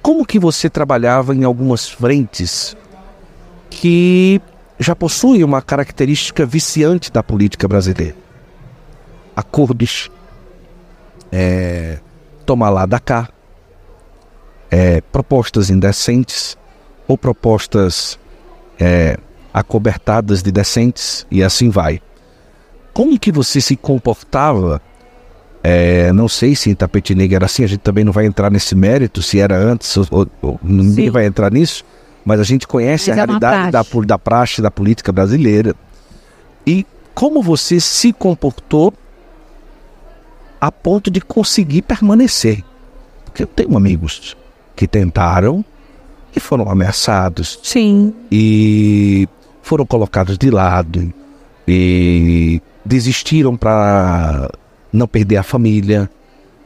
A: como que você trabalhava em algumas frentes que já possuem uma característica viciante da política brasileira? Acordos, é, toma lá da cá, é, propostas indecentes ou propostas é, acobertadas de decentes e assim vai. Como que você se comportava? É, não sei se em Tapetininga era assim, a gente também não vai entrar nesse mérito, se era antes, ou, ou- ninguém
C: Sim.
A: vai entrar nisso, mas a gente conhece
C: Mas
A: a
C: é
A: realidade da,
C: praxe.
A: pol- da praxe da política brasileira. E como você se comportou a ponto de conseguir permanecer? Porque eu tenho amigos que tentaram e foram ameaçados,
C: Sim.
A: e foram colocados de lado e desistiram para não perder a família,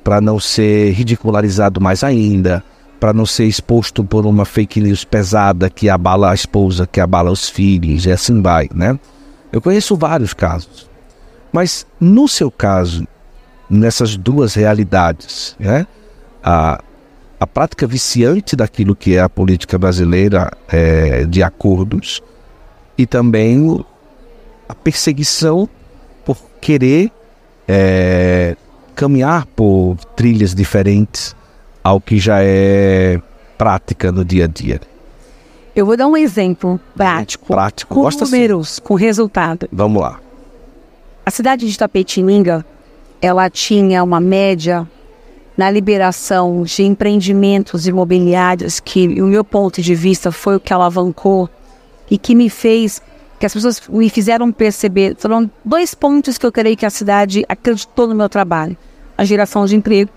A: para não ser ridicularizado mais ainda, para não ser exposto por uma fake news pesada que abala a esposa, que abala os filhos, e assim vai, né? Eu conheço vários casos. Mas no seu caso, nessas duas realidades, né? A, a prática viciante daquilo que é a política brasileira é, de acordos e também a perseguição por querer é, caminhar por trilhas diferentes ao que já é prática no dia a dia.
C: Eu vou dar um exemplo prático.
A: Prático,
C: Com
A: gosta assim.
C: números, com resultado.
A: Vamos lá.
C: A cidade de Itapetininga, ela tinha uma média na liberação de empreendimentos imobiliários que, o meu ponto de vista, foi o que alavancou e que me fez, que as pessoas me fizeram perceber. Foram dois pontos que eu creio que a cidade acreditou no meu trabalho: a geração de emprego.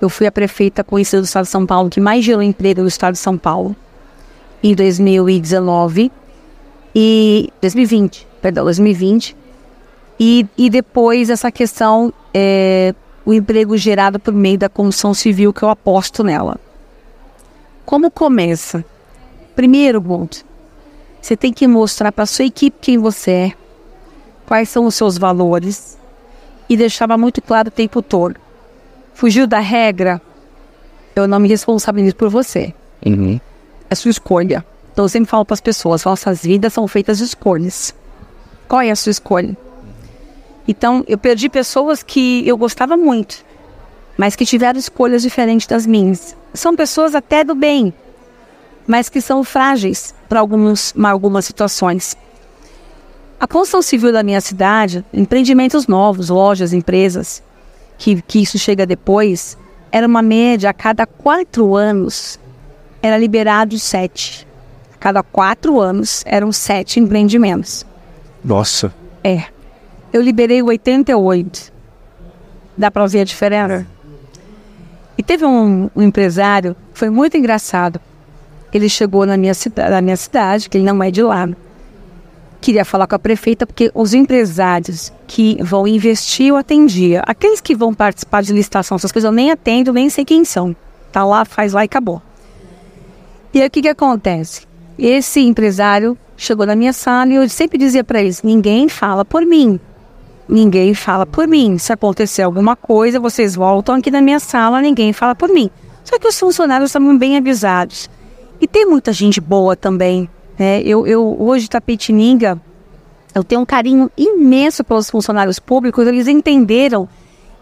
C: Eu fui a prefeita conhecida do estado de São Paulo que mais gerou emprego no estado de São Paulo em 2019 e 2020, perdão, 2020. E, e depois essa questão, é, o emprego gerado por meio da construção civil, que eu aposto nela. Como começa? Primeiro, ponto, você tem que mostrar para sua equipe quem você é, quais são os seus valores e deixava muito claro o tempo todo. Fugiu da regra, eu não me responsabilizo por você
A: Uhum.
C: é sua escolha. Então eu sempre falo para as pessoas, nossas vidas são feitas de escolhas. Qual é a sua escolha? Então eu perdi pessoas que eu gostava muito, mas que tiveram escolhas diferentes das minhas. São pessoas até do bem, mas que são frágeis para algumas, algumas situações. A construção civil da minha cidade, empreendimentos novos, lojas, empresas, que, que isso chega depois, era uma média a cada quatro anos era liberado sete. A cada quatro anos eram sete empreendimentos.
A: Nossa.
C: É. Eu liberei 88. Dá pra ver a diferença? E teve um, um empresário foi muito engraçado. Ele chegou na minha, na minha cidade, que ele não é de lá. Queria falar com a prefeita, porque os empresários que vão investir, eu atendia. Aqueles que vão participar de licitação, essas coisas eu nem atendo, nem sei quem são. Tá lá, faz lá e acabou. E aí o que, que acontece? Esse empresário chegou na minha sala e eu sempre dizia para eles: ninguém fala por mim. Ninguém fala por mim. Se acontecer alguma coisa, vocês voltam aqui na minha sala, ninguém fala por mim. Só que os funcionários estavam bem avisados. E tem muita gente boa também. Né? Eu, eu hoje, Tapetininga, eu tenho um carinho imenso pelos funcionários públicos. Eles entenderam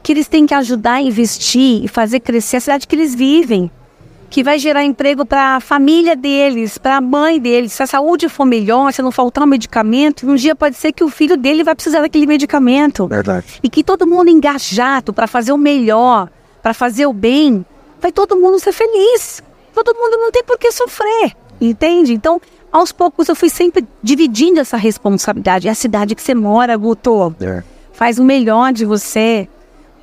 C: que eles têm que ajudar a investir e fazer crescer a cidade que eles vivem que vai gerar emprego para a família deles, para a mãe deles. Se a saúde for melhor, se não faltar um medicamento, um dia pode ser que o filho dele vai precisar daquele medicamento.
A: Verdade.
C: E que todo mundo engajado para fazer o melhor, para fazer o bem, vai todo mundo ser feliz. Todo mundo não tem por que sofrer, entende? Então, aos poucos eu fui sempre dividindo essa responsabilidade. É a cidade que você mora, Guto.
A: É.
C: Faz o melhor de você,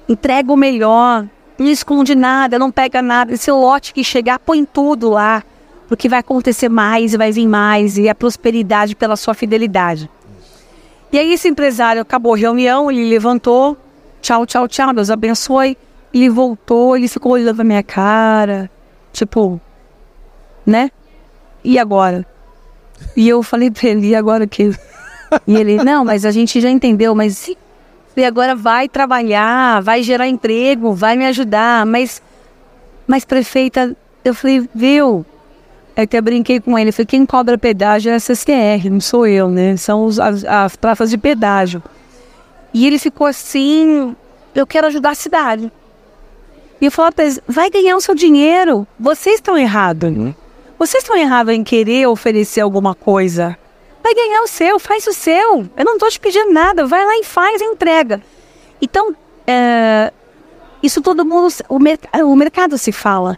C: entrega o melhor, não esconde nada, não pega nada. Esse lote que chegar, põe tudo lá. Porque vai acontecer mais e vai vir mais. E a prosperidade pela sua fidelidade. E aí esse empresário acabou a reunião, ele levantou. Tchau, tchau, tchau, Deus abençoe. Ele voltou, ele ficou olhando a minha cara. Tipo, né? E agora? E eu falei pra ele, e agora que? E ele, não, mas a gente já entendeu, mas e agora vai trabalhar, vai gerar emprego, vai me ajudar. Mas, mas prefeita, eu falei, viu? Eu brinquei com ele. Falei, quem cobra pedágio é a CCR, não sou eu, né? São os, as, as praças de pedágio. E ele ficou assim, eu quero ajudar a cidade. E eu falei para eles, vai ganhar o seu dinheiro. Vocês estão errados.
A: Uhum.
C: Vocês estão errados em querer oferecer alguma coisa. Vai ganhar o seu, faz o seu. Eu não estou te pedindo nada, vai lá e faz, entrega. Então, é, isso todo mundo, o, mer o, mercado se fala.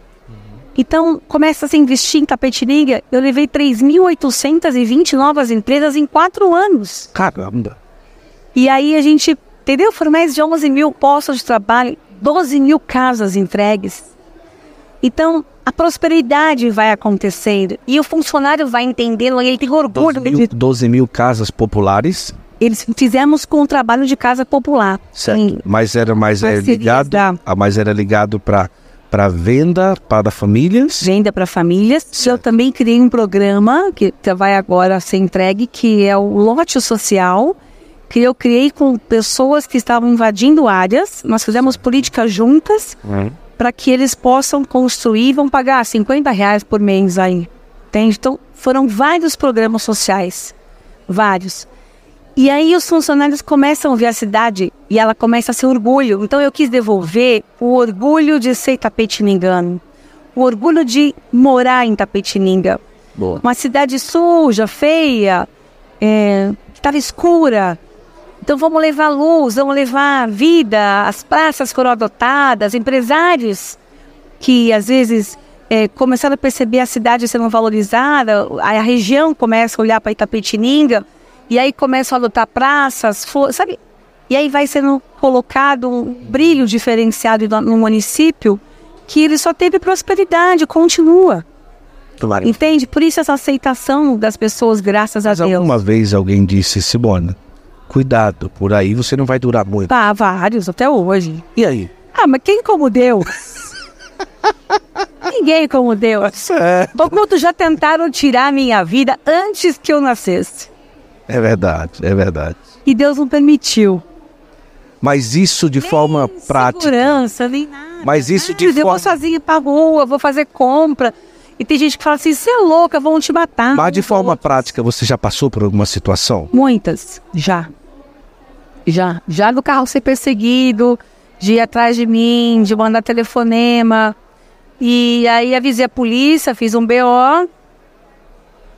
C: Então, começa a se investir em Tapetininga. Eu levei 3.820 novas empresas em quatro anos.
A: Caramba.
C: E aí a gente, entendeu? Foram mais de 11 mil postos de trabalho, 12 mil casas entregues. Então, a prosperidade vai acontecendo e o funcionário vai entendendo, ele tem orgulho.
A: 12 mil, 12 mil casas populares.
C: Eles fizemos com o trabalho de casa popular.
A: Certo.
C: Em-
A: Mas era mais é, ligado,
C: da-
A: mas era ligado para para venda para famílias.
C: venda para famílias. Eu
A: Certo.
C: também criei um programa que que vai agora ser entregue, que é o lote social, que eu criei com pessoas que estavam invadindo áreas. Nós fizemos políticas juntas
A: Hum.
C: para que eles possam construir, vão pagar 50 reais por mês aí. Entende? Então, foram vários programas sociais. Vários. E aí os funcionários começam a ver a cidade e ela começa a ser orgulho. Então eu quis devolver o orgulho de ser tapetiningano. O orgulho de morar em Tapetininga.
A: Boa.
C: Uma cidade suja, feia, é, que estava escura. Então vamos levar luz, vamos levar vida, as praças foram adotadas, empresários que às vezes é, começaram a perceber a cidade sendo valorizada, a, a região começa a olhar para Itapetininga e aí começam a adotar praças, sabe? E aí vai sendo colocado um brilho diferenciado no, no município que ele só teve prosperidade, continua.
A: Tomara.
C: Entende? Por isso essa aceitação das pessoas, graças a
A: Mas
C: Deus.
A: alguma vez alguém disse, Simone, cuidado, por aí você não vai durar muito.
C: Tá, vários, até hoje.
A: E aí?
C: Ah, mas quem como Deus? Ninguém como Deus.
A: Certo.
C: Ocultos já tentaram tirar a minha vida antes que eu nascesse.
A: É verdade, é verdade.
C: E Deus não permitiu.
A: Mas isso de forma prática.
C: Segurança, nem nada.
A: Mas isso de
C: Nada. Eu vou
A: forma-
C: sozinha pra rua, vou fazer compra. E tem gente que fala assim, você é louca, vão te matar.
A: Mas de forma prática, você já passou por alguma situação?
C: Muitas, já. Já. Já do carro ser perseguido, de ir atrás de mim, de mandar telefonema. E aí avisei a polícia, fiz um BO.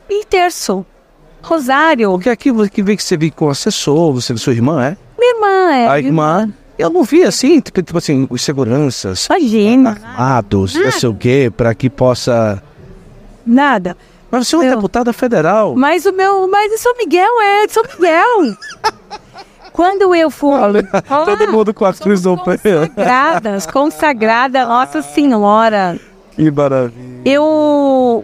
C: E terço. Rosário.
A: Porque aqui você que vê que você vive com o assessor, você e sua irmã, é?
C: Minha irmã é.
A: A irmã, eu não vi assim, tipo, tipo assim, os seguranças
C: Imagina.
A: armados, não sei o quê, para que possa.
C: Nada.
A: Mas você é uma deputada federal.
C: Mas o meu. Mas o São Miguel é de São Miguel. Quando eu fui.
A: Todo mundo com a cruz do pé.
C: Consagradas, consagrada, Nossa Senhora.
A: Que maravilha.
C: Eu.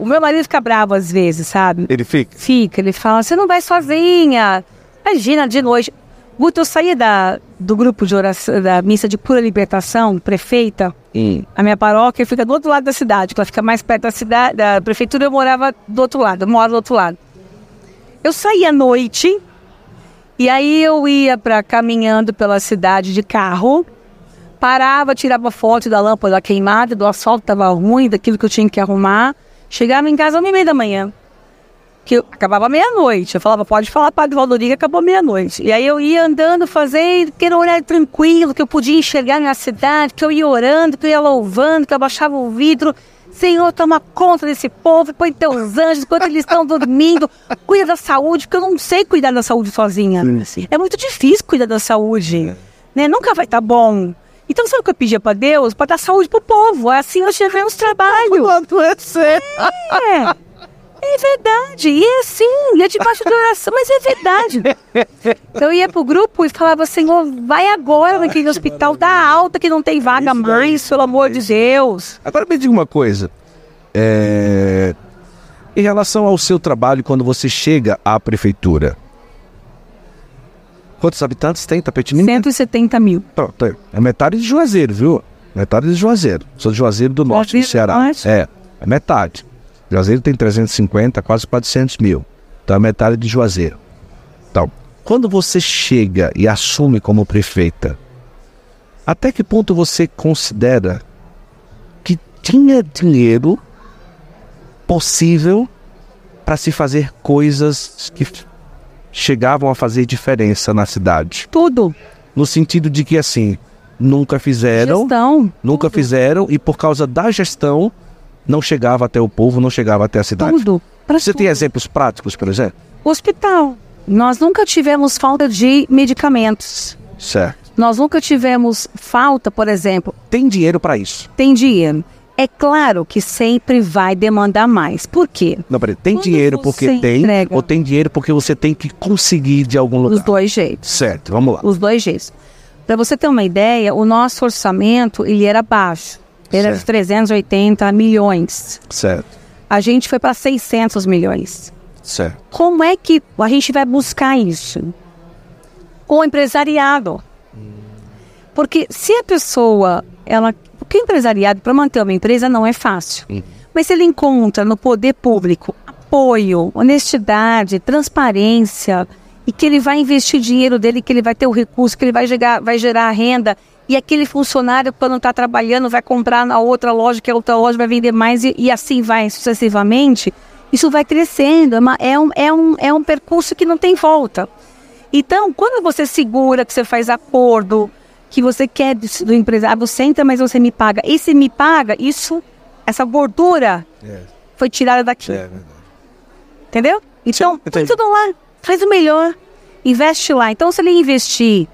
C: O meu marido fica bravo às vezes, sabe?
A: Ele fica?
C: Fica, ele fala, você não vai sozinha. Imagina, de noite. Guto, eu saí da, do grupo de oração, da missa de pura libertação, prefeita.
A: Hum.
C: A minha paróquia fica do outro lado da cidade, que ela fica mais perto da cidade, da prefeitura, eu morava do outro lado, eu moro do outro lado. Eu saía à noite, e aí eu ia para caminhando pela cidade de carro, parava, tirava foto da lâmpada queimada, do asfalto estava ruim, daquilo que eu tinha que arrumar. Chegava em casa às meia da manhã. Que eu, acabava meia-noite. Eu falava, pode falar, Padre Valdoriga, acabou meia-noite. E aí eu ia andando, fazendo, aquele horário tranquilo, que eu podia enxergar minha cidade, que eu ia orando, que eu ia louvando, que eu abaixava o vidro. Senhor, toma conta desse povo, põe teus anjos enquanto eles estão dormindo. Cuida da saúde, porque eu não sei cuidar da saúde sozinha. É muito difícil cuidar da saúde. Né? Nunca vai estar tá bom. Então, sabe o que eu pedia para Deus? Para dar saúde pro povo. Assim nós tivemos trabalho.
A: adoecer.
C: É. É verdade, e é assim, é debaixo da oração, mas é verdade. Então eu ia pro grupo e falava, Senhor, vai agora naquele hospital, dá alta que não tem vaga mais, pelo amor de Deus.
A: Agora me diga uma coisa. É... Em relação ao seu trabalho quando você chega à prefeitura, quantos habitantes tem Tapetininga?
C: 170 mil.
A: Pronto, é metade de Juazeiro, viu? Metade de Juazeiro. Sou de Juazeiro do Norte, do Ceará. Norte? É, é metade. Juazeiro tem 350, quase 400 mil. Então é metade de Juazeiro. Então, quando você chega e assume como prefeita, até que ponto você considera que tinha dinheiro possível para se fazer coisas que chegavam a fazer diferença na cidade?
C: Tudo.
A: No sentido de que assim, nunca fizeram,
C: gestão,
A: nunca tudo. fizeram e por causa da gestão não chegava até o povo, não chegava até a cidade.
C: Tudo.
A: Você
C: tudo.
A: tem exemplos práticos, por exemplo?
C: Hospital. Nós nunca tivemos falta de medicamentos.
A: Certo.
C: Nós nunca tivemos falta, por exemplo.
A: Tem dinheiro para isso?
C: Tem dinheiro. É claro que sempre vai demandar mais. Por quê?
A: Não, peraí. Tem Quando dinheiro porque tem entrega... ou tem dinheiro porque você tem que conseguir de algum lugar?
C: Os dois jeitos.
A: Certo, vamos lá.
C: Os dois jeitos. Para você ter uma ideia, o nosso orçamento ele era baixo. Era certo. de 380 milhões.
A: Certo.
C: A gente foi para 600 milhões.
A: Certo.
C: Como é que a gente vai buscar isso? Com o empresariado. Porque se a pessoa, ela, porque o empresariado para manter uma empresa não é fácil. Hum. Mas se ele encontra no poder público apoio, honestidade, transparência e que ele vai investir dinheiro dele, que ele vai ter o recurso, que ele vai gerar, vai gerar renda e aquele funcionário, quando está trabalhando, vai comprar na outra loja, que a outra loja vai vender mais, e, e assim vai sucessivamente, isso vai crescendo. É, uma, é, um, é, um, é um percurso que não tem volta. Então, quando você segura, que você faz acordo, que você quer do, do empresário, você entra, mas você me paga. Esse me paga, isso, essa gordura é. foi tirada daqui. É, Entendeu? Então, Sim, tudo lá, faz o melhor, investe lá. Então, se ele investir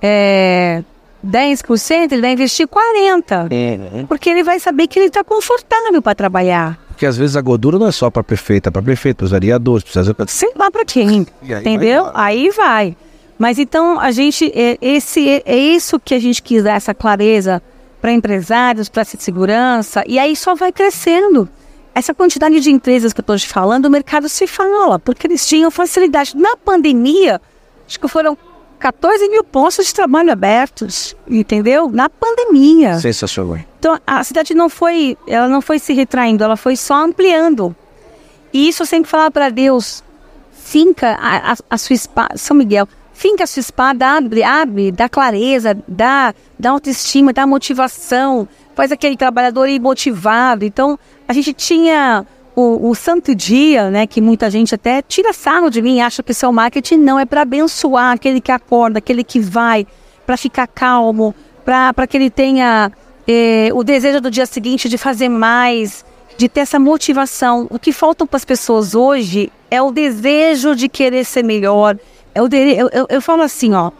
C: é, 10%, ele vai investir 40%. É, né? Porque ele vai saber que ele está confortável para trabalhar.
A: Porque às vezes a gordura não é só para prefeita, para prefeito, para os vereadores, precisa
C: Sei lá para quem. entendeu? Vai aí vai. Mas então a gente é, esse é, é isso que a gente quis dar essa clareza para empresários, para segurança e aí só vai crescendo. Essa quantidade de empresas que eu estou te falando, o mercado se fala, porque eles tinham facilidade. Na pandemia, acho que foram 14 mil postos de trabalho abertos, entendeu? Na pandemia.
A: Sensacional.
C: Então a cidade não foi, ela não foi se retraindo, ela foi só ampliando. E isso eu sempre falava para Deus, finca a, a, a, sua espada, São Miguel, finca a sua espada, abre, abre, dá clareza, dá, dá autoestima, dá motivação, faz aquele trabalhador ir motivado. Então a gente tinha o, o, santo dia, né, que muita gente até tira sarro de mim, acha que seu marketing não é para abençoar aquele que acorda, aquele que vai, para ficar calmo, para que ele tenha eh, o desejo do dia seguinte de fazer mais, de ter essa motivação. O que falta para as pessoas hoje é o desejo de querer ser melhor. É o eu, eu, eu falo assim, ó,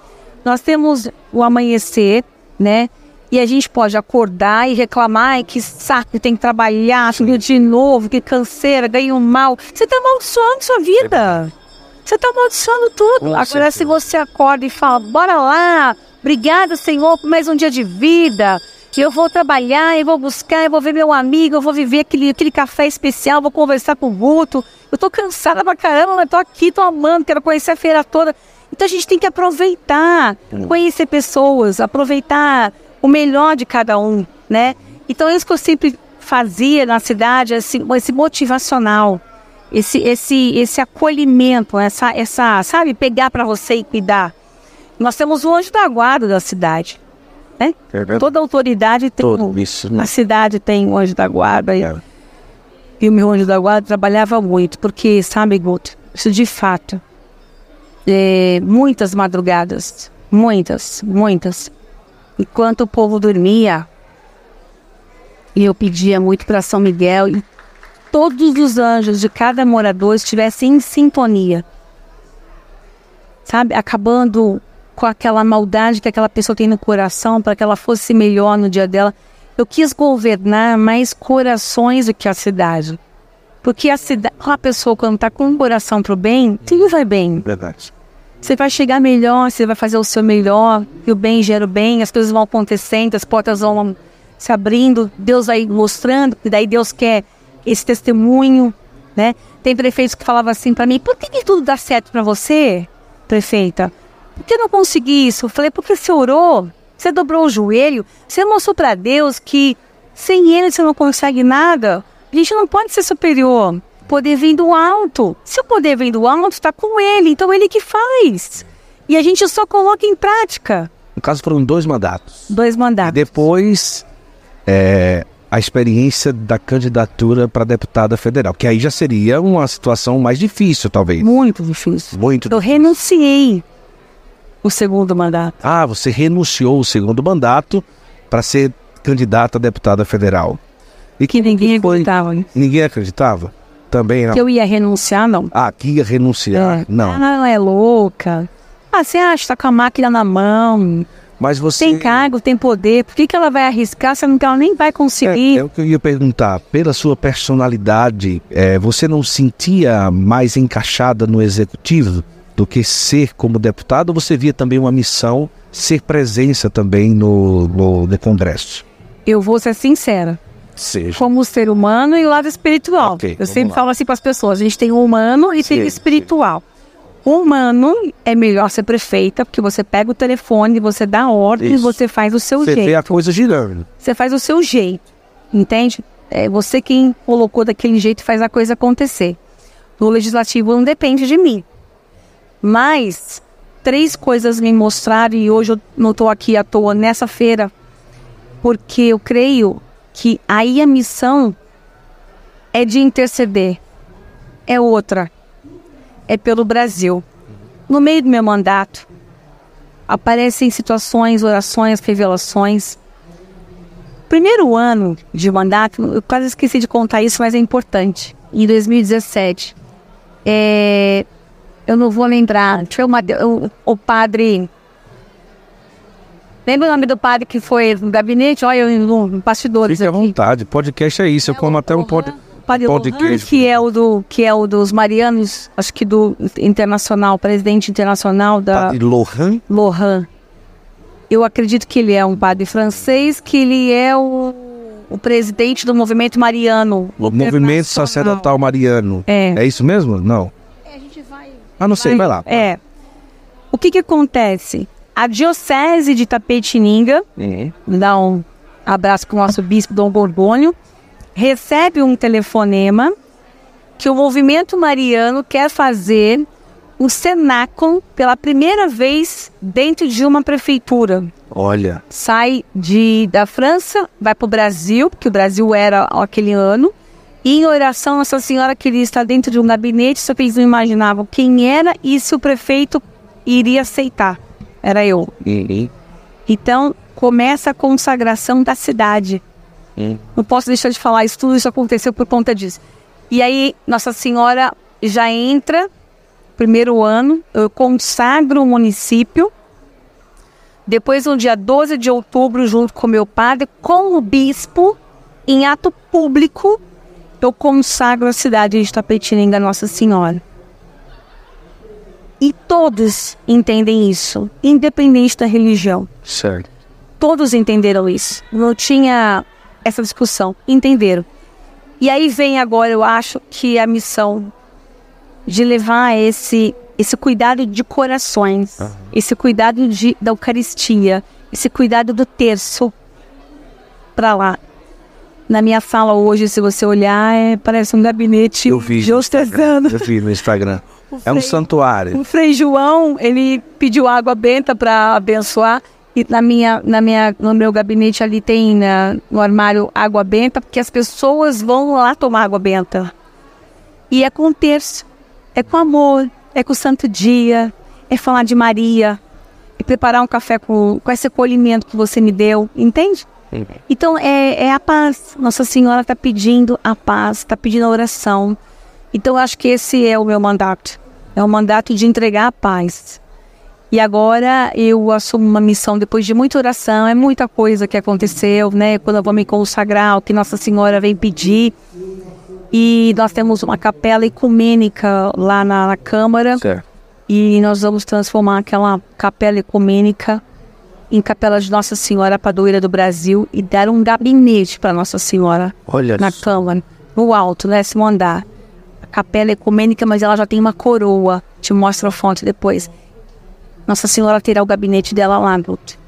C: nós temos o amanhecer, né? E a gente pode acordar e reclamar que saco, tem que trabalhar, subir de novo, que canseira, ganho mal. Você está amaldiçoando sua vida. Você está amaldiçoando tudo. Com Agora, certeza. se você acorda e fala, bora lá, obrigada, Senhor, por mais um dia de vida. Que eu vou trabalhar, eu vou buscar, eu vou ver meu amigo, eu vou viver aquele, aquele café especial, vou conversar com o Guto. Eu tô cansada pra caramba, mas tô aqui, tô amando, quero conhecer a feira toda. Então a gente tem que aproveitar, hum. conhecer pessoas, aproveitar o melhor de cada um, né? Então é isso que eu sempre fazia na cidade, esse, esse motivacional, esse, esse, esse acolhimento, essa, essa, sabe, pegar para você e cuidar. Nós temos o anjo da guarda da cidade. né?
A: É.
C: Toda autoridade tem
A: Todo
C: um-
A: isso, né?
C: A cidade tem um anjo da guarda. E,
A: É.
C: e o meu anjo da guarda trabalhava muito, porque, sabe, Guto, isso de fato. é, muitas madrugadas, muitas, muitas. Enquanto o povo dormia, e eu pedia muito para São Miguel, e todos os anjos de cada morador estivessem em sintonia. Sabe? Acabando com aquela maldade que aquela pessoa tem no coração, para que ela fosse melhor no dia dela. Eu quis governar mais corações do que a cidade. Porque a cidade, a pessoa quando está com o coração pro bem, tudo vai bem.
A: Verdade.
C: Você vai chegar melhor, você vai fazer o seu melhor, e o bem gera o bem, as coisas vão acontecendo, as portas vão se abrindo, Deus vai mostrando, e daí Deus quer esse testemunho, né? Tem prefeitos que falavam assim para mim, por que, que tudo dá certo para você, prefeita? Por que eu não consegui isso? Eu falei, porque você orou, você dobrou o joelho, você mostrou para Deus que sem Ele você não consegue nada. A gente não pode ser superior. Poder vem do alto. Se o poder vem do alto, está com Ele. Então Ele que faz. E a gente só coloca em prática.
A: No caso, foram dois mandatos.
C: Dois
A: E
C: mandatos.
A: depois, é, a experiência da candidatura para deputada federal, que aí já seria uma situação mais difícil, talvez.
C: Muito difícil.
A: Muito.
C: Eu renunciei o segundo mandato.
A: Ah, você renunciou o segundo mandato para ser candidata a deputada federal. E
C: Que ninguém
A: foi?
C: acreditava.
A: ninguém acreditava? Também não.
C: Que eu ia renunciar, não.
A: Ah, que ia renunciar.
C: É.
A: Não.
C: Ah, ela é louca. Ah, você acha que tá com a máquina na mão?
A: Mas você.
C: Tem cargo, tem poder. Por que, que ela vai arriscar se ela nem vai conseguir?
A: É, é o que eu ia perguntar. Pela sua personalidade, é, você não sentia mais encaixada no executivo do que ser como deputado? Ou você via também uma missão ser presença também no, no, no Congresso?
C: Eu vou ser sincera.
A: Seja.
C: como ser humano e o lado espiritual.
A: Ok,
C: eu sempre
A: lá.
C: falo assim para as pessoas: a gente tem o humano e tem
A: Sim,
C: o espiritual. O humano é melhor ser prefeita, porque você pega o telefone, você dá ordem,
A: Isso.
C: você faz o seu
A: Você
C: jeito.
A: vê a coisa girando.
C: Você faz o seu jeito, entende? É você quem colocou daquele jeito e faz a coisa acontecer. No legislativo não depende de mim. Mas três coisas me mostraram e hoje eu não estou aqui à toa nessa feira, porque eu creio que aí a missão é de interceder. É outra. É pelo Brasil. No meio do meu mandato, aparecem situações, orações, revelações. Primeiro ano de mandato, eu quase esqueci de contar isso, mas é importante. Em 2017, é, eu não vou lembrar, uma, o, o padre. Lembra o nome do padre que foi no gabinete? Olha, eu no, no bastidores
A: Fique à
C: aqui.
A: vontade. Podcast é isso. Eu como até um pod...
C: Padre
A: queijo.
C: que é o do que é o dos Marianos, acho que do internacional, presidente internacional da
A: Padre Lohan.
C: Lohan. Eu acredito que ele é um padre francês, que ele é o, o presidente do movimento mariano.
A: O Movimento. Sacerdotal Mariano.
C: É.
A: É isso mesmo? Não.
C: a gente vai.
A: Ah, não sei. Vai lá.
C: É. O que que acontece? A diocese de Tapetininga,
A: Uhum.
C: dá um abraço para o nosso bispo Dom Borgônio, recebe um telefonema que o movimento mariano quer fazer um cenáculo pela primeira vez dentro de uma prefeitura.
A: Olha.
C: Sai de, da França, vai para o Brasil, porque o Brasil era aquele ano, e em oração Nossa Senhora queria estar dentro de um gabinete, só que eles não imaginavam quem era e se o prefeito iria aceitar. Era eu.
A: Uhum.
C: Então começa a consagração da cidade.
A: Hum.
C: Não posso deixar de falar isso, tudo isso aconteceu por conta disso. E aí Nossa Senhora já entra, primeiro ano, eu consagro o município. Depois, no dia 12 de outubro, junto com meu padre, com o bispo, em ato público, eu consagro a cidade de Tapetininga a Nossa Senhora. E todos entendem isso, independente da religião.
A: Certo.
C: Todos entenderam isso. Não tinha essa discussão. Entenderam. E aí vem agora, eu acho, que a missão de levar esse, esse cuidado de corações, esse cuidado de, da Eucaristia, esse cuidado do terço para lá. Na minha sala hoje, se você olhar, é, parece um gabinete
A: Eu vi. Instagram. Eu vi no Instagram. É um
C: Frei-
A: santuário.
C: O Frei João, ele pediu água benta para abençoar. E na minha, na minha, no meu gabinete ali tem na, no armário água benta, porque as pessoas vão lá tomar água benta. E é com o terço, é com amor, é com o santo dia, é falar de Maria, é preparar um café com, com esse acolhimento que você me deu, entende? Então é, é a paz. Nossa Senhora está pedindo a paz, está pedindo a oração. Então acho que esse é o meu mandato. É o mandato de entregar a paz. E agora eu assumo uma missão depois de muita oração, é muita coisa que aconteceu, né? Quando eu vou me consagrar, o que Nossa Senhora vem pedir. E nós temos uma capela ecumênica lá na, na Câmara.
A: Certo.
C: E nós vamos transformar aquela capela ecumênica em capela de Nossa Senhora Padroeira do Brasil e dar um gabinete para Nossa Senhora
A: Olha
C: na. Câmara, no alto, né? décimo andar. Capela ecumênica, mas ela já tem uma coroa. Te mostro a fonte depois. Nossa Senhora terá o gabinete dela lá, Guto.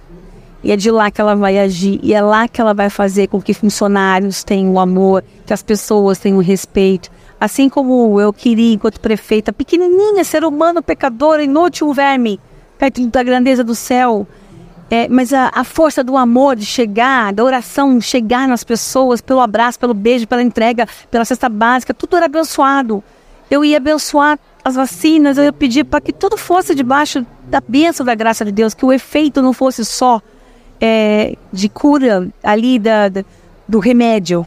C: E é de lá que ela vai agir. E é lá que ela vai fazer com que funcionários tenham o amor, que as pessoas tenham o respeito. Assim como eu queria, enquanto prefeita, pequenininha, ser humano, pecador, inútil, verme, perto da grandeza do céu. É, mas a, a força do amor, de chegar, da oração, chegar nas pessoas, pelo abraço, pelo beijo, pela entrega, pela cesta básica, tudo era abençoado. Eu ia abençoar as vacinas, eu ia pedir para que tudo fosse debaixo da bênção da graça de Deus, que o efeito não fosse só é, de cura ali da, da- do remédio.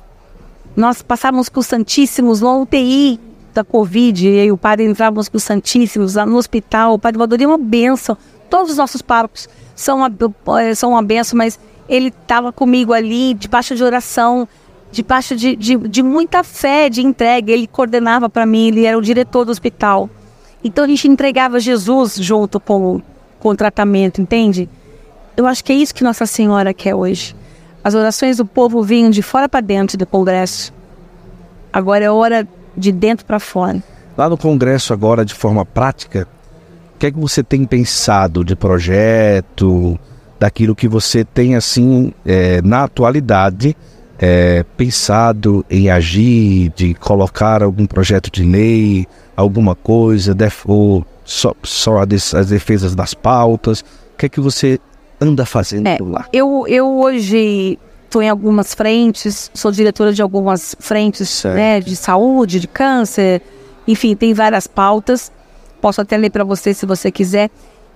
C: Nós passávamos com os Santíssimos no UTI da Covid, e o padre entrávamos com os Santíssimos lá no hospital. O padre Valdoria é uma benção. Todos os nossos párocos são uma, eh, são uma benção, mas ele estava comigo ali, debaixo de oração, debaixo de, de, de muita fé, de entrega. Ele coordenava para mim, ele era o diretor do hospital. Então a gente entregava Jesus junto com, com o tratamento, entende? Eu acho que é isso que Nossa Senhora quer hoje. As orações do povo vinham de fora para dentro do Congresso. Agora é hora de dentro para fora.
A: Lá no Congresso agora, de forma prática, o que é que você tem pensado de projeto, daquilo que você tem assim é, na atualidade é, pensado em agir, de colocar algum projeto de lei, alguma coisa, def- ou só, só as defesas das pautas? O que é que você anda fazendo
C: É,
A: lá?
C: eu, eu hoje estou em algumas frentes, sou diretora de algumas frentes né, de saúde, de câncer, enfim, tem várias pautas. Posso até ler para você se você quiser,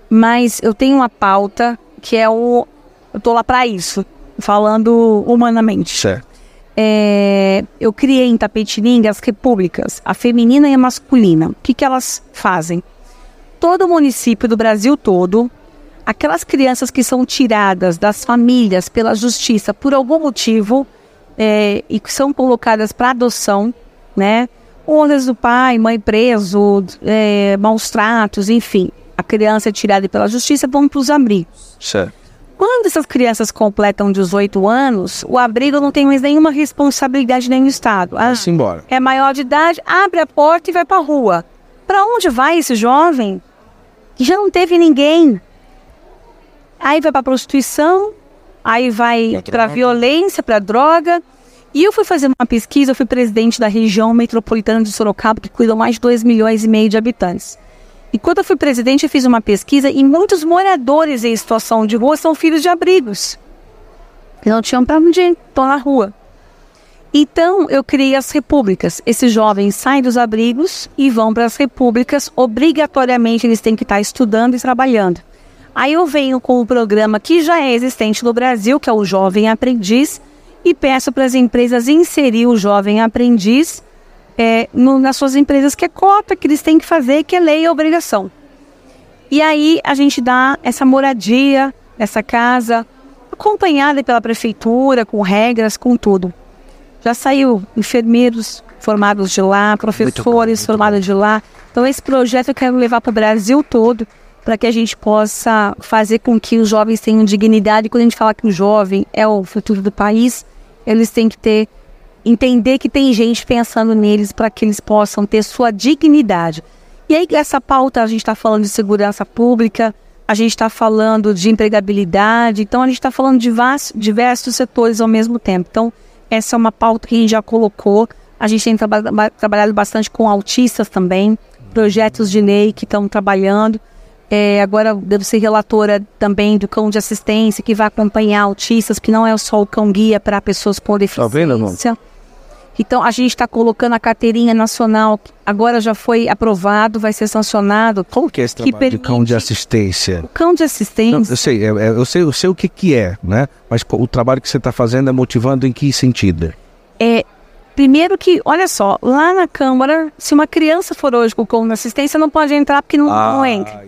C: mas eu tenho uma pauta que é o. Eu estou lá para isso, falando humanamente.
A: Certo.
C: É, eu criei em Tapetininga as repúblicas, a feminina e a masculina. O que, que elas fazem? Todo município do Brasil todo, aquelas crianças que são tiradas das famílias pela justiça por algum motivo é, e que são colocadas para adoção, né? Ondas do pai, mãe preso, é, maus tratos, enfim. A criança é tirada pela justiça vão para os abrigos.
A: Certo.
C: Quando essas crianças completam 18 anos, o abrigo não tem mais nenhuma responsabilidade nem o Estado. Ah,
A: embora.
C: é maior de idade, abre a porta e vai para a rua. Para onde vai esse jovem? Que já não teve ninguém. Aí vai para prostituição, aí vai para violência, para droga. E eu fui fazer uma pesquisa, eu fui presidente da região metropolitana de Sorocaba, que cuida mais de 2 milhões e meio de habitantes. E quando eu fui presidente, eu fiz uma pesquisa e muitos moradores em situação de rua são filhos de abrigos. Que não tinham para onde ir, estão na rua. Então, eu criei as repúblicas. Esses jovens saem dos abrigos e vão para as repúblicas. Obrigatoriamente, eles têm que estar estudando e trabalhando. Aí eu venho com um programa que já é existente no Brasil, que é o Jovem Aprendiz, e peço para as empresas inserir o Jovem Aprendiz é, no- nas suas empresas, que é cota que eles têm que fazer, que é lei e obrigação. E aí a gente dá essa moradia, essa casa, acompanhada pela prefeitura, com regras, com tudo. Já saiu enfermeiros formados de lá, professores formados de lá. Então esse projeto eu quero levar para o Brasil todo, para que a gente possa fazer com que os jovens tenham dignidade. Quando a gente fala que o jovem é o futuro do país, eles têm que ter entender que tem gente pensando neles para que eles possam ter sua dignidade. E aí, essa pauta, a gente está falando de segurança pública, a gente está falando de empregabilidade, então a gente está falando de diversos setores ao mesmo tempo. Então, essa é uma pauta que a gente já colocou. A gente tem traba- ba- trabalhado bastante com autistas também, projetos de lei que estão trabalhando, É, agora devo ser relatora também do cão de assistência, que vai acompanhar autistas, que não é só o cão guia para pessoas com deficiência.
A: Tá vendo?
C: Então, a gente está colocando a carteirinha nacional, que agora já foi aprovado, vai ser sancionado.
A: Como que é esse
C: Que
A: trabalho de cão de assistência?
C: O cão de
A: Não,
C: assistência,
A: eu sei, é- é- eu sei, eu sei o que que é, né? Mas o trabalho que você está fazendo é motivando em que sentido?
C: é. Primeiro que, olha só, lá na Câmara, se uma criança for hoje com cão de assistência, não pode entrar porque não, não entra.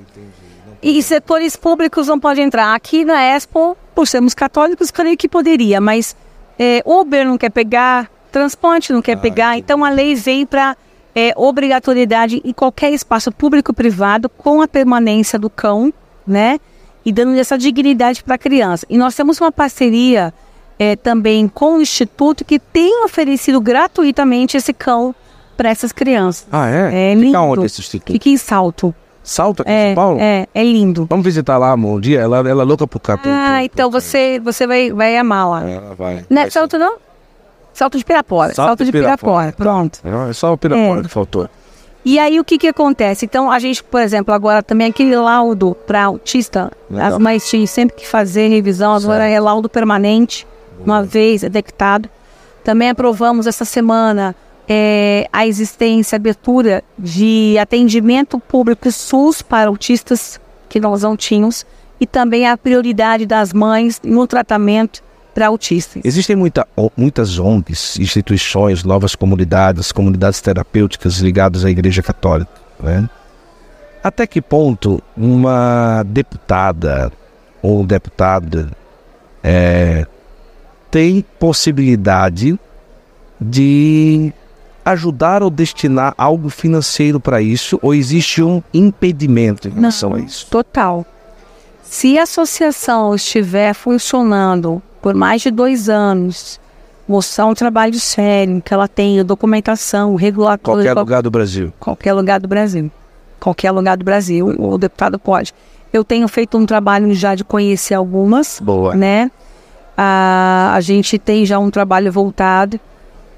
C: E setores públicos não podem entrar. Aqui na Expo, por sermos católicos, creio que poderia, mas é, Uber não quer pegar, transporte não quer pegar, então a lei veio para obrigatoriedade em qualquer espaço público-privado com a permanência do cão, né? E dando essa dignidade para a criança. E nós temos uma parceria é, também com o Instituto que tem oferecido gratuitamente esse cão para essas crianças.
A: Ah, é?
C: É
A: Fica
C: lindo.
A: onde esse instituto?
C: Fica em Salto.
A: Salto aqui em
C: É,
A: São Paulo?
C: é, é lindo.
A: Vamos visitar lá, amor, um dia? Ela, ela é louca por cá.
C: Ah,
A: por-
C: então você, você vai, vai amar lá.
A: Ela vai.
C: Não é
A: vai
C: Salto não? Salto de Pirapora.
A: Salto
C: Salto,
A: de
C: de Pirapora. Pronto.
A: ser. É só o Pirapora
C: É.
A: que faltou.
C: E aí o que que acontece? Então a gente, por exemplo, agora também aquele laudo para autista,
A: Legal.
C: as mães tinham sempre que fazer revisão, agora é laudo permanente, uma vez é detectado. Também aprovamos essa semana é, a existência, a abertura de atendimento público SUS para autistas que nós não tínhamos e também a prioridade das mães no tratamento para autistas.
A: Existem muita, muitas ONGs, instituições, novas comunidades, comunidades terapêuticas ligadas à Igreja Católica. Né? Até que ponto uma deputada ou deputado é, tem possibilidade de ajudar ou destinar algo financeiro para isso, ou existe um impedimento em relação a isso?
C: Total. Se a associação estiver funcionando por mais de dois anos, mostrar um trabalho sério, que ela tenha documentação, regulatório,
A: Qualquer
C: qual-
A: lugar do Brasil.
C: qualquer lugar do Brasil. Qualquer lugar do Brasil, o deputado pode. Eu tenho feito um trabalho já de conhecer algumas,
A: Boa.
C: né? A, a gente tem já um trabalho voltado.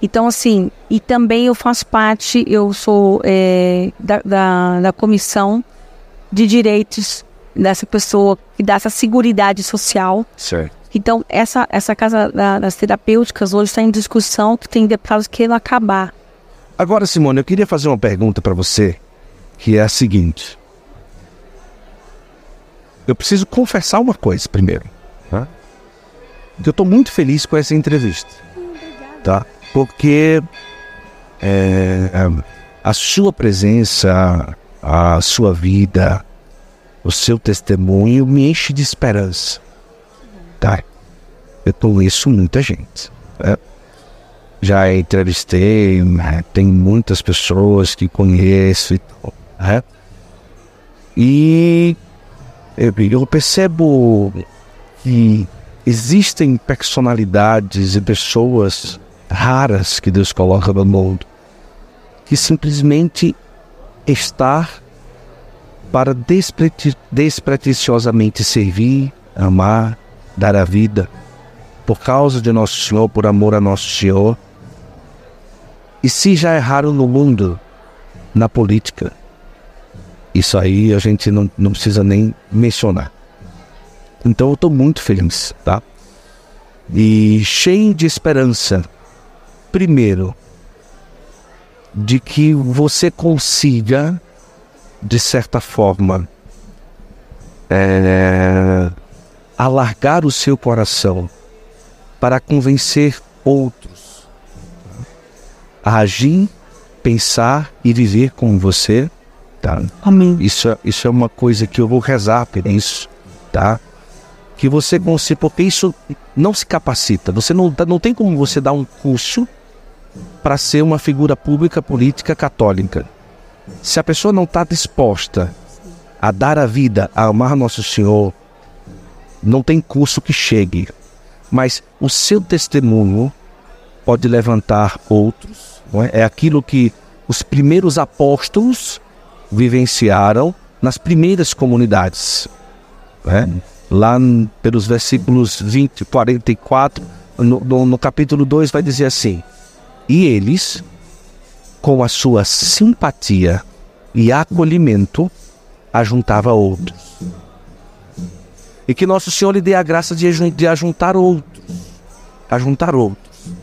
C: Então, assim, e também eu faço parte, eu sou é, da, da, da comissão de direitos dessa pessoa, que dá essa seguridade social.
A: Certo.
C: Então, essa, essa casa da- das terapêuticas hoje está em discussão, que tem deputados que queiram acabar.
A: Agora, Simone, eu queria fazer uma pergunta para você, que é a seguinte. Eu preciso confessar uma coisa primeiro. Tá? Eu estou muito feliz com essa entrevista. Tá? Porque é, a sua presença, a sua vida, o seu testemunho me enche de esperança. Tá? Eu conheço muita gente. né? já entrevistei, né, tem muitas pessoas que conheço e tal, né? E eu percebo que existem personalidades e pessoas raras que Deus coloca no mundo que simplesmente estar para despretensiosamente servir, amar, dar a vida por causa de nosso Senhor, por amor a nosso Senhor. E se já erraram no mundo, na política, isso aí a gente não, não precisa nem mencionar. Então eu estou muito feliz, tá? E cheio de esperança, primeiro, de que você consiga, de certa forma, é, alargar o seu coração para convencer outros a agir, pensar e viver como você, tá?
C: Amém.
A: Isso, é- isso é uma coisa que eu vou rezar por isso, tá? Que você consiga, porque isso não se capacita. Você não, não tem como você dar um curso para ser uma figura pública política católica. Se a pessoa não está disposta a dar a vida, a amar Nosso Senhor, não tem curso que chegue. Mas o seu testemunho pode levantar outros. é? é aquilo que os primeiros apóstolos vivenciaram nas primeiras comunidades. né? Lá pelos versículos 20, 44, no, no, no capítulo 2 vai dizer assim: E eles, com a sua simpatia e acolhimento, ajuntava outros. E que nosso Senhor lhe dê a graça de, de ajuntar outros. Ajuntar outros.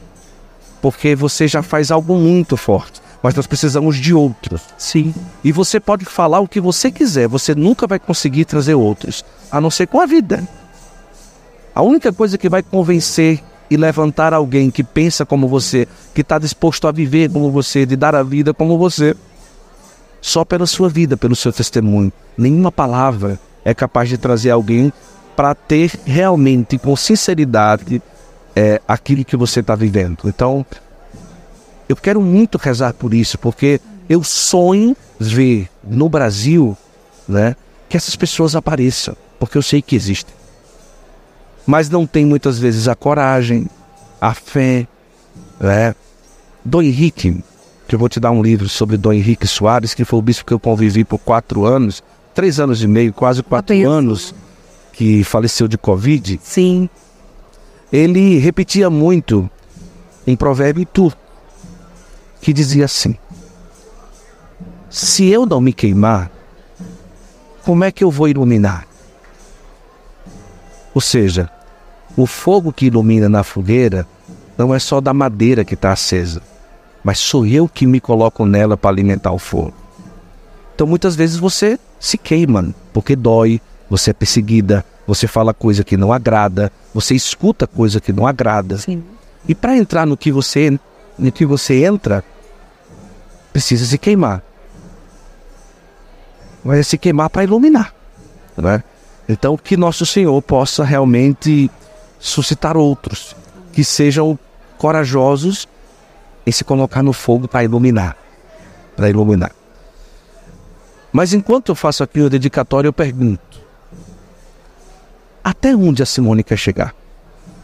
A: Porque você já faz algo muito forte. Mas nós precisamos de outros.
C: Sim.
A: E você pode falar o que você quiser, você nunca vai conseguir trazer outros, a não ser com a vida. A única coisa que vai convencer e levantar alguém que pensa como você, que está disposto a viver como você, de dar a vida como você, só pela sua vida, pelo seu testemunho. Nenhuma palavra é capaz de trazer alguém para ter realmente, com sinceridade, é, aquilo que você está vivendo. Então, eu quero muito rezar por isso, porque eu sonho ver no Brasil né, que essas pessoas apareçam, porque eu sei que existem. Mas não tem muitas vezes a coragem, a fé. Né? Dom Henrique, que eu vou te dar um livro sobre Dom Henrique Soares, que foi o bispo que eu convivi por quatro anos, três anos e meio, quase quatro anos, que faleceu de Covid
C: Sim.
A: ele repetia muito em provérbio turco, que dizia assim: Se eu não me queimar, como é que eu vou iluminar? Ou seja, o fogo que ilumina na fogueira não é só da madeira que está acesa, mas sou eu que me coloco nela para alimentar o fogo. Então muitas vezes você se queima, porque dói, você é perseguida, você fala coisa que não agrada, você escuta coisa que não agrada.
C: Sim.
A: E para entrar no que você no que você entra, precisa se queimar. Vai se queimar para iluminar, né? Então que nosso Senhor possa realmente suscitar outros que sejam corajosos em se colocar no fogo para iluminar, para iluminar. Mas enquanto eu faço aqui o dedicatório, eu pergunto: até onde a quer chegar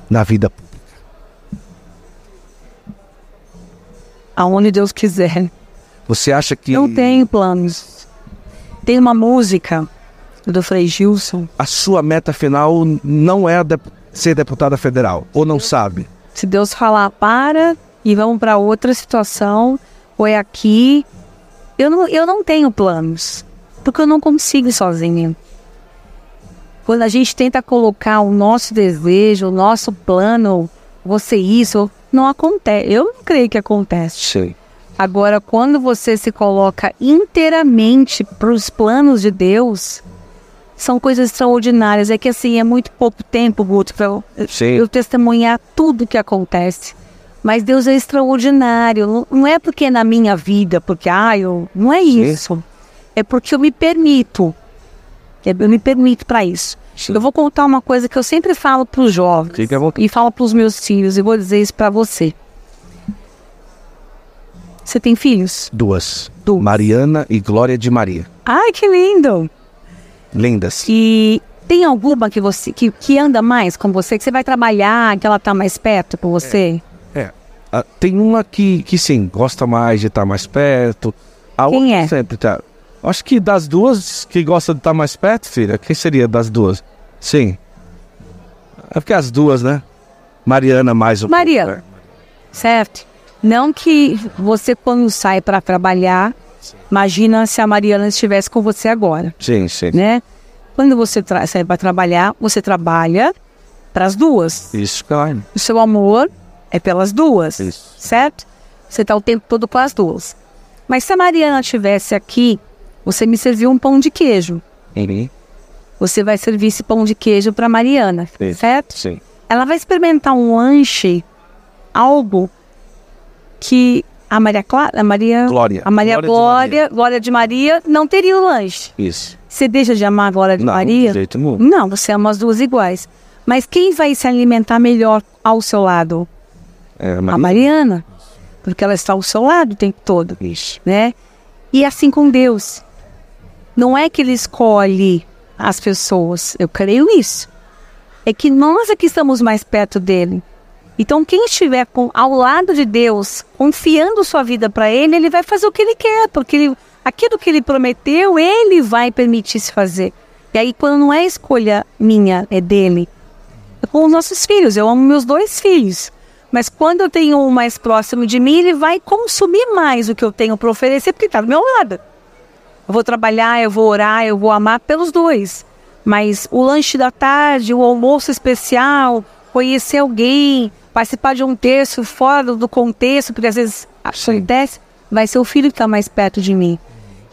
A: na vida pública?
C: Aonde Deus quiser.
A: Você acha que
C: Não tenho planos. Tem uma música do Frei Gilson.
A: a sua meta final não é ser deputada federal? Ou não sabe?
C: Se Deus falar para e vamos para outra situação, ou é aqui. Eu não, eu não tenho planos. Porque eu não consigo sozinha. Quando a gente tenta colocar o nosso desejo, o nosso plano, você isso, não acontece. Eu não creio que acontece.
A: Sim.
C: Agora, quando você se coloca inteiramente para os planos de Deus, são coisas extraordinárias. É que assim, é muito pouco tempo, Guto, para eu, eu testemunhar tudo que acontece. Mas Deus é extraordinário. Não- Não é porque é na minha vida, porque, ah, eu. Não é isso. É porque eu me permito. É, Eu me permito para isso. Eu vou contar uma coisa que eu sempre falo para os jovens e falo para os meus filhos, e vou dizer isso para você. Você tem filhos?
A: Duas.
C: Duas.
A: Mariana e Glória de Maria.
C: Ai, que lindo!
A: Lindas.
C: E tem alguma que você que, que anda mais com você, que você vai trabalhar, que ela tá mais perto com você?
A: É. Ah, tem uma que, que sim, gosta mais de estar mais perto. A
C: Quem
A: outra
C: é?
A: sempre tá. Acho que das duas que gosta de estar mais perto, filha, quem seria das duas? Sim. É porque as duas, né? Mariana mais um
C: Maria.
A: pouco, né?
C: Certo? Não que você quando sai para trabalhar, imagina se a Mariana estivesse com você agora,
A: Sim, sim.
C: né? Quando você sai para trabalhar, você trabalha para as duas.
A: Isso, claro.
C: O seu amor é pelas duas,
A: Isso.
C: certo? Você está o tempo todo com as duas. Mas se a Mariana estivesse aqui, você me serviu um pão de queijo.
A: Sim.
C: Você vai servir esse pão de queijo para Mariana,
A: Sim.
C: certo?
A: Sim.
C: Ela vai experimentar um lanche, algo que a Maria Clara, a Maria,
A: Glória.
C: a Maria
A: Glória de
C: Glória, Glória de Maria não teria o lanche.
A: Isso.
C: Você deixa de amar a Glória de
A: Não,
C: Maria?
A: de jeito nenhum.
C: Não, você ama as duas iguais. Mas quem vai se alimentar melhor ao seu lado?
A: É,
C: A
A: Maria.
C: Mariana, porque ela está ao seu lado o tempo todo,
A: Isso.
C: né? E assim com Deus. Não é que ele escolhe as pessoas, eu creio nisso. É que nós é que estamos mais perto dele. Então, quem estiver com, ao lado de Deus, confiando sua vida para ele, ele vai fazer o que ele quer, porque ele- aquilo que ele prometeu, ele vai permitir se fazer. E aí, quando não é escolha minha, é dele, é com os nossos filhos. Eu amo meus dois filhos. Mas quando eu tenho um mais próximo de mim, ele vai consumir mais o que eu tenho para oferecer, porque está do meu lado. Eu vou trabalhar, eu vou orar, eu vou amar pelos dois. Mas o lanche da tarde, o almoço especial, conhecer alguém, participar de um texto fora do contexto, porque às vezes acontece, vai ser o filho que está mais perto de mim.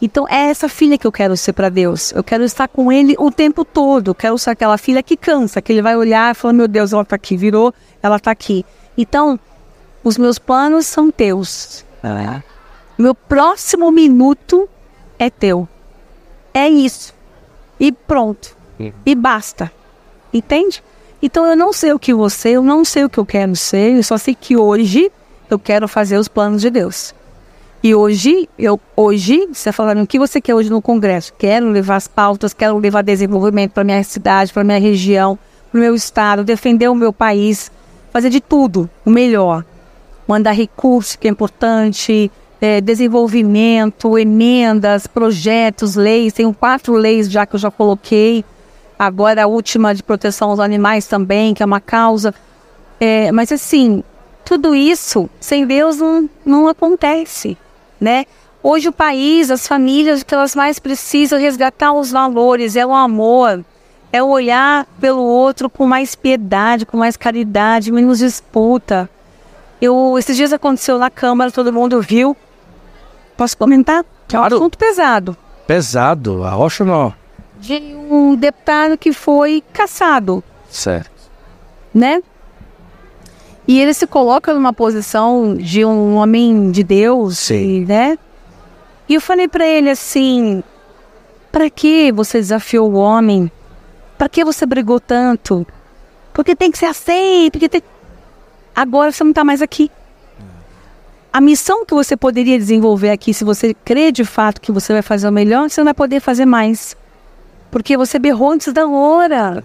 C: Então é essa filha que eu quero ser para Deus. Eu quero estar com Ele o tempo todo. Eu quero ser aquela filha que cansa, que Ele vai olhar e falar: Meu Deus, ela está aqui, virou, ela está aqui. Então, os meus planos são teus. É. Meu próximo minuto é teu. É isso. E pronto. Uhum. E basta. Entende? Então eu não sei o que você, eu não sei o que eu quero ser, eu só sei que hoje eu quero fazer os planos de Deus. E hoje, eu hoje, você tá falando o que você quer hoje no Congresso? Quero levar as pautas, quero levar desenvolvimento para minha cidade, para minha região, para o meu estado, defender o meu país, fazer de tudo, o melhor. Mandar recursos, que é importante, é, desenvolvimento, emendas, projetos, leis. Tenho quatro leis já que eu já coloquei. Agora a última de proteção aos animais também, que é uma causa. É, mas assim, tudo isso sem Deus não, não acontece né? Hoje o país, as famílias, o que elas mais precisam é resgatar os valores, é o amor, é o olhar pelo outro com mais piedade, com mais caridade, menos disputa. Eu, esses dias aconteceu na Câmara, todo mundo viu. Posso comentar?
A: Que é um
C: assunto pesado.
A: Pesado? Acho não.
C: De um deputado que foi caçado.
A: Certo.
C: Né? E ele se coloca numa posição de um homem de Deus,
A: Sim.
C: né? E eu falei para ele assim: para que você desafiou o homem? Para que você brigou tanto? Porque tem que ser assim, porque tem... agora você não está mais aqui. A missão que você poderia desenvolver aqui, se você crê de fato que você vai fazer o melhor, você não vai poder fazer mais. Porque você berrou antes da hora.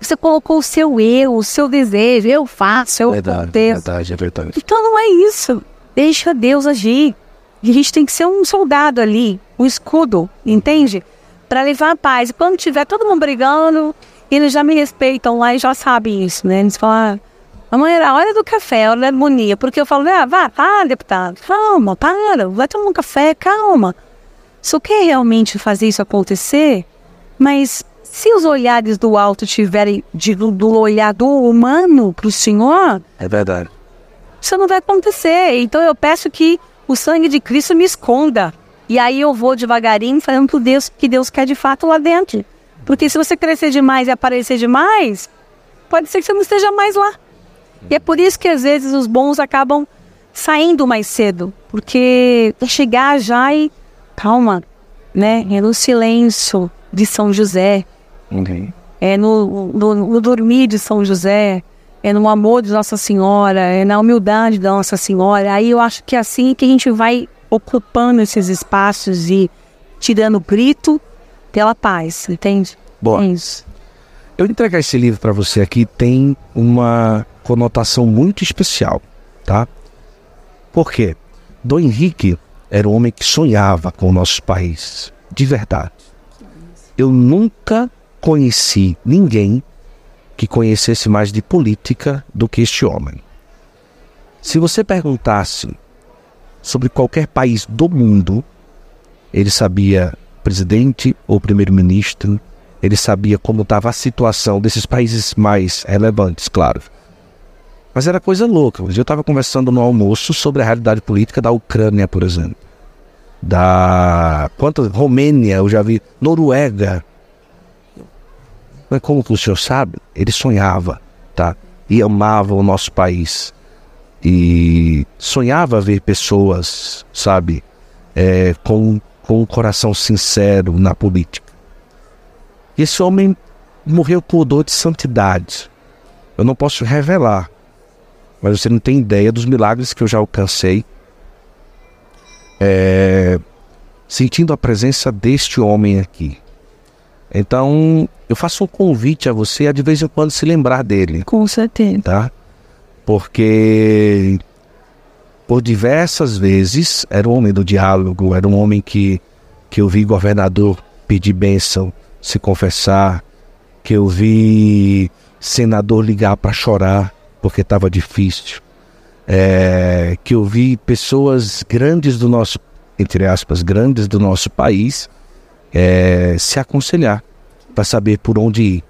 C: Você colocou o seu eu, o seu desejo, eu faço, eu
A: verdade,
C: aconteço.
A: Verdade, é verdade.
C: Então não é isso. Deixa Deus agir. E a gente tem que ser um soldado ali, um escudo, entende? Para levar a paz. E quando tiver todo mundo brigando, eles já me respeitam lá e já sabem isso, né? Eles falam, ah, amanhã era a hora do café, a hora da harmonia. Porque eu falo, ah, vá, para, deputado, calma, para, vai tomar um café, calma. Só quer realmente fazer isso acontecer, mas se os olhares do alto tiverem de, do olhar do humano para o Senhor,
A: é verdade.
C: Isso não vai acontecer. Então eu peço que o sangue de Cristo me esconda. E aí eu vou devagarinho falando para Deus que Deus quer de fato lá dentro. Porque se você crescer demais e aparecer demais, pode ser que você não esteja mais lá. E é por isso que às vezes os bons acabam saindo mais cedo, porque é chegar já e calma, né? É no silêncio de São José,
A: Okay.
C: É no, no, no, dormir de São José, é no amor de Nossa Senhora, é na humildade da Nossa Senhora. Aí eu acho que é assim que a gente vai ocupando esses espaços e tirando o grito pela paz, entende?
A: Boa. É isso. Eu entregar esse livro para você aqui tem uma conotação muito especial, tá? Por quê? Dom Henrique era um homem que sonhava com o nosso país, de verdade. Eu nunca conheci ninguém que conhecesse mais de política do que este homem. Se você perguntasse sobre qualquer país do mundo, ele sabia presidente ou primeiro-ministro, ele sabia como estava a situação desses países mais relevantes, claro. Mas era coisa louca. Eu estava conversando no almoço sobre a realidade política da Ucrânia, por exemplo. Da. Quantas? Romênia, eu já vi. Noruega. Mas como o senhor sabe, ele sonhava, tá? E amava o nosso país. E sonhava ver pessoas, sabe, é, com, com um coração sincero na política. E esse homem morreu com odor de santidade. Eu não posso revelar, mas você não tem ideia dos milagres que eu já alcancei. É, sentindo a presença deste homem aqui. Então, eu faço um convite a você a de vez em quando se lembrar dele.
C: Com certeza.
A: Tá? Porque por diversas vezes era um homem do diálogo, era um homem que, que eu vi governador pedir bênção, se confessar, que eu vi senador ligar para chorar porque estava difícil, é, que eu vi pessoas grandes do nosso, entre aspas, grandes do nosso país é, se aconselhar para saber por onde ir.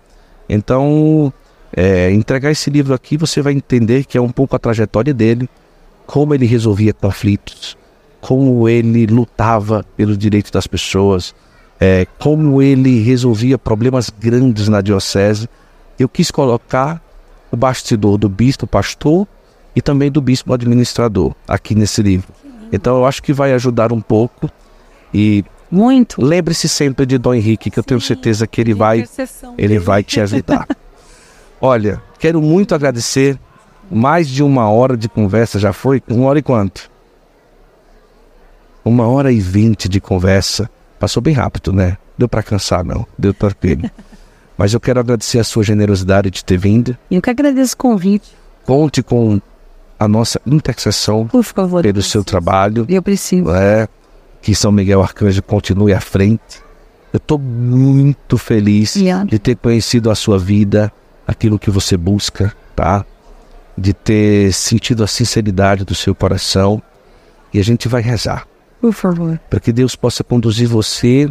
A: Então, é, entregar esse livro aqui, você vai entender que é um pouco a trajetória dele, como ele resolvia conflitos, como ele lutava pelos direitos das pessoas, é, como ele resolvia problemas grandes na diocese. Eu quis colocar o bastidor do bispo pastor e também do bispo administrador aqui nesse livro. Então eu acho que vai ajudar um pouco e
C: muito.
A: Lembre-se sempre de Dom Henrique, que eu tenho certeza que ele vai, ele vai te ajudar. Olha, quero muito agradecer. Mais de uma hora de conversa já foi? Uma hora e quanto? Uma hora e vinte de conversa. Passou bem rápido, né? Deu para cansar, não. Deu tranquilo. Mas eu quero agradecer a sua generosidade de ter vindo.
C: Eu que agradeço o convite.
A: Conte com a nossa intercessão
C: Por favor,
A: pelo seu trabalho.
C: Eu preciso.
A: É, que São Miguel Arcanjo continue à frente. Eu estou muito feliz
C: Yeah.
A: de ter conhecido a sua vida, aquilo que você busca, tá? De ter sentido a sinceridade do seu coração. E a gente vai rezar
C: Por favor.
A: para que Deus possa conduzir você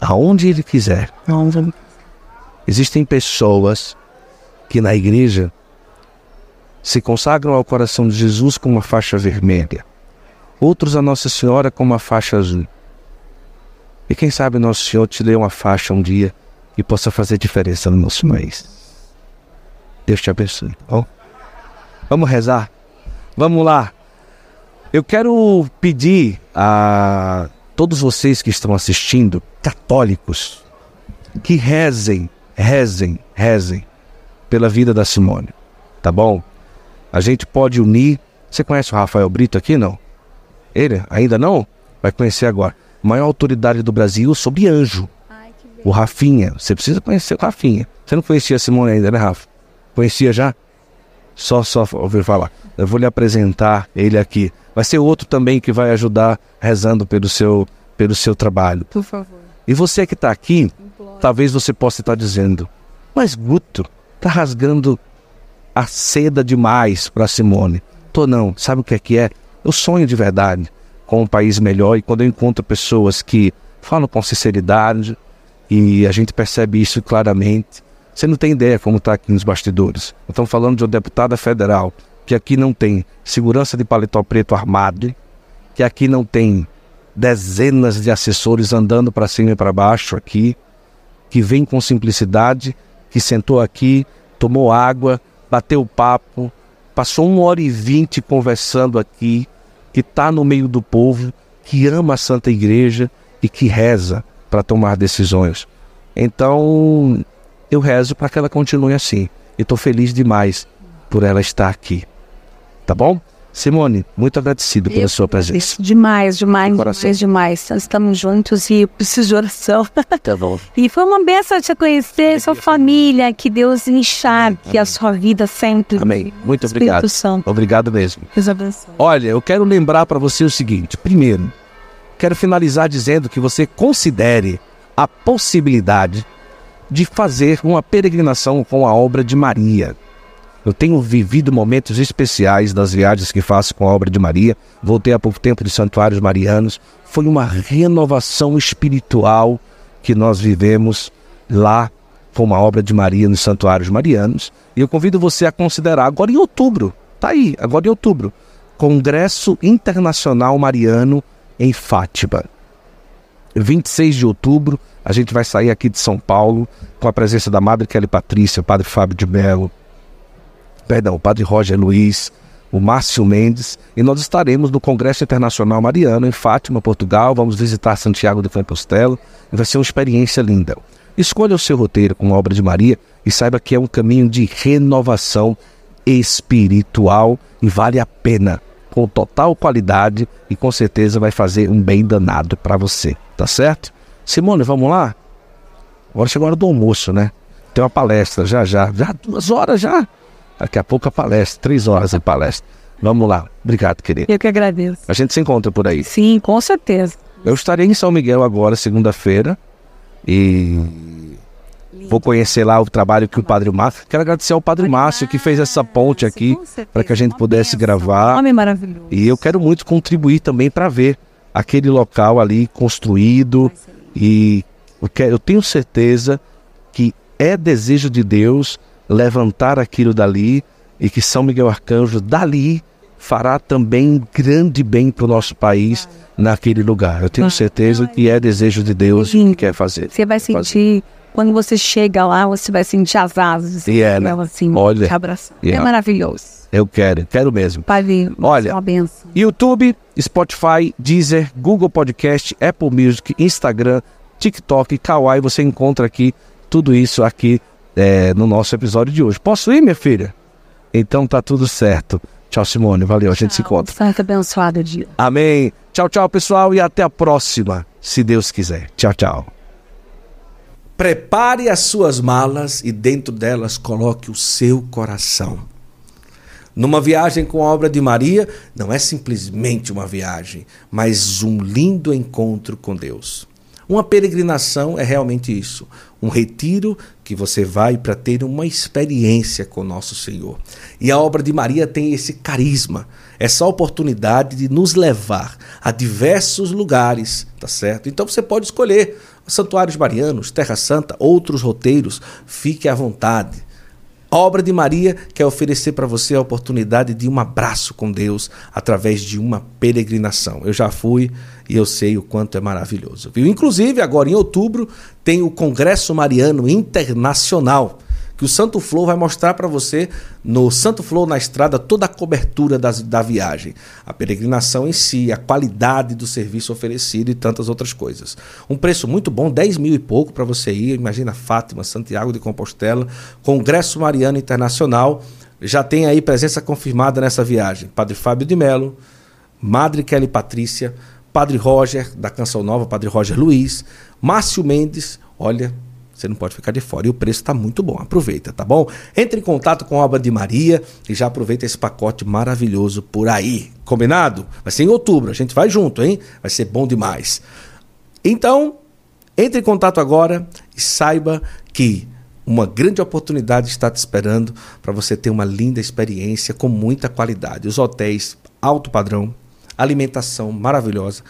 A: aonde Ele quiser.
C: Não,
A: Existem pessoas que na igreja se consagram ao coração de Jesus com uma faixa vermelha, outros a Nossa Senhora com uma faixa azul. E quem sabe Nosso Senhor te dê uma faixa um dia e possa fazer diferença no nosso país. Deus te abençoe. tá Bom, vamos rezar? Vamos lá. Eu quero pedir a todos vocês que estão assistindo, católicos, que rezem, rezem, rezem pela vida da Simone, tá bom? A gente pode unir. Você conhece o Rafael Brito aqui, não? Ele ainda não? Vai conhecer agora. Maior autoridade do Brasil sobre anjo. O Rafinha. Você precisa conhecer o Rafinha. Você não conhecia a Simone ainda, né, Rafa? Conhecia já? Só, só ouvir falar. Eu vou lhe apresentar ele aqui. Vai ser outro também que vai ajudar rezando pelo seu, pelo seu trabalho.
C: Por favor.
A: E você que está aqui, talvez você possa estar dizendo: Mas Guto, tá rasgando a seda demais para Simone. Tô não. Sabe o que é que é? Eu sonho de verdade com um país melhor e quando eu encontro pessoas que falam com sinceridade e a gente percebe isso claramente. Você não tem ideia como está aqui nos bastidores. Estamos falando de uma deputada federal que aqui não tem segurança de paletó preto armado, que aqui não tem dezenas de assessores andando para cima e para baixo aqui, que vem com simplicidade, que sentou aqui, tomou água, bateu papo, passou uma hora e vinte conversando aqui, que está no meio do povo, que ama a Santa Igreja e que reza para tomar decisões. Então, eu rezo para que ela continue assim. E estou feliz demais por ela estar aqui. Tá bom? Simone, muito agradecido pela
C: Eu
A: sua presença.
C: Demais, demais,
A: coração.
C: demais, demais. Nós estamos juntos e eu preciso de oração.
A: Tá bom.
C: E foi uma benção te conhecer, sua família, que Deus encharque a sua vida sempre.
A: Amém. Muito
C: Espírito
A: obrigado.
C: Santo.
A: Obrigado mesmo.
C: Deus abençoe.
A: Olha, eu quero lembrar para você o seguinte: primeiro, quero finalizar dizendo que você considere a possibilidade de fazer uma peregrinação com a obra de Maria. Eu tenho vivido momentos especiais das viagens que faço com a obra de Maria. Voltei há pouco tempo de santuários marianos. Foi uma renovação espiritual que nós vivemos lá com a obra de Maria nos santuários marianos. E eu convido você a considerar agora em outubro. Tá aí, agora em outubro. Congresso Internacional Mariano em Fátima. 26 de outubro, a gente vai sair aqui de São Paulo com a presença da Madre Kelly Patrícia, Padre Fábio de Mello, perdão, o Padre Roger Luiz, o Márcio Mendes, e nós estaremos no Congresso Internacional Mariano em Fátima, Portugal. Vamos visitar Santiago de Compostela e vai ser uma experiência linda. Escolha o seu roteiro com a obra de Maria e saiba que é um caminho de renovação espiritual e vale a pena, com total qualidade e com certeza vai fazer um bem danado para você, tá certo? Simone, vamos lá? Agora chegou a hora do almoço, né? Tem uma palestra já já, já duas horas já. Daqui a pouco a palestra, três horas de palestra. Vamos lá. Obrigado, querido.
C: Eu que agradeço.
A: A gente se encontra por aí.
C: Sim, com certeza.
A: Eu estarei em São Miguel agora, segunda-feira, e vou conhecer lá o trabalho que o Padre Márcio. Quero agradecer ao Padre Márcio que fez essa ponte aqui para que a gente pudesse gravar.
C: Homem maravilhoso.
A: E eu quero muito contribuir também para ver aquele local ali construído
F: E eu tenho certeza que é desejo de Deus levantar aquilo dali e que São Miguel Arcanjo dali fará também grande bem para o nosso país naquele lugar. Eu tenho certeza que é desejo de Deus que quer fazer.
C: Você vai sentir, quando você chega lá, você vai sentir as asas.
F: E é, né?
C: Ela, assim,
F: Olha.
C: te abraçando. É
F: Yeah.
C: maravilhoso.
F: Eu quero, quero mesmo.
C: Pai, vir,
F: Olha.
C: uma benção.
F: YouTube, Spotify, Deezer, Google Podcast, Apple Music, Instagram, TikTok, Kawaii. Você encontra aqui tudo isso aqui é, no nosso episódio de hoje. Posso ir, minha filha? Então tá tudo certo. Tchau, Simone. Valeu, a gente se encontra.
C: Santo abençoado dia.
F: Amém. Tchau, tchau, pessoal, e até a próxima, se Deus quiser. Tchau, tchau.
A: Prepare as suas malas e dentro delas coloque o seu coração. Numa viagem com a obra de Maria, não é simplesmente uma viagem, mas um lindo encontro com Deus. Uma peregrinação é realmente isso, um retiro que você vai para ter uma experiência com nosso Senhor. E a obra de Maria tem esse carisma, essa oportunidade de nos levar a diversos lugares, tá certo? Então você pode escolher santuários marianos, Terra Santa, outros roteiros, fique à vontade. A obra de Maria quer oferecer para você a oportunidade de um abraço com Deus através de uma peregrinação. Eu já fui e eu sei o quanto é maravilhoso. Viu? Inclusive, agora em outubro, tem o Congresso Mariano Internacional, que o Santo Flow vai mostrar para você no Santo Flow na estrada toda a cobertura das, da viagem, a peregrinação em si, a qualidade do serviço oferecido e tantas outras coisas. Um preço muito bom, 10 mil e pouco para você ir. Imagina Fátima, Santiago de Compostela, Congresso Mariano Internacional. Já tem aí presença confirmada nessa viagem. Padre Fábio de Melo, Madre Kelly Patrícia, Padre Roger, da Canção Nova, Padre Roger Luiz, Márcio Mendes, olha, você não pode ficar de fora. E o preço está muito bom. Aproveita, tá bom? Entre em contato com a Obra de Maria e já aproveita esse pacote maravilhoso por aí. Combinado? Vai ser em outubro. A gente vai junto, hein? Vai ser bom demais. Então, entre em contato agora e saiba que uma grande oportunidade está te esperando para você ter uma linda experiência com muita qualidade. Os hotéis alto padrão, alimentação maravilhosa,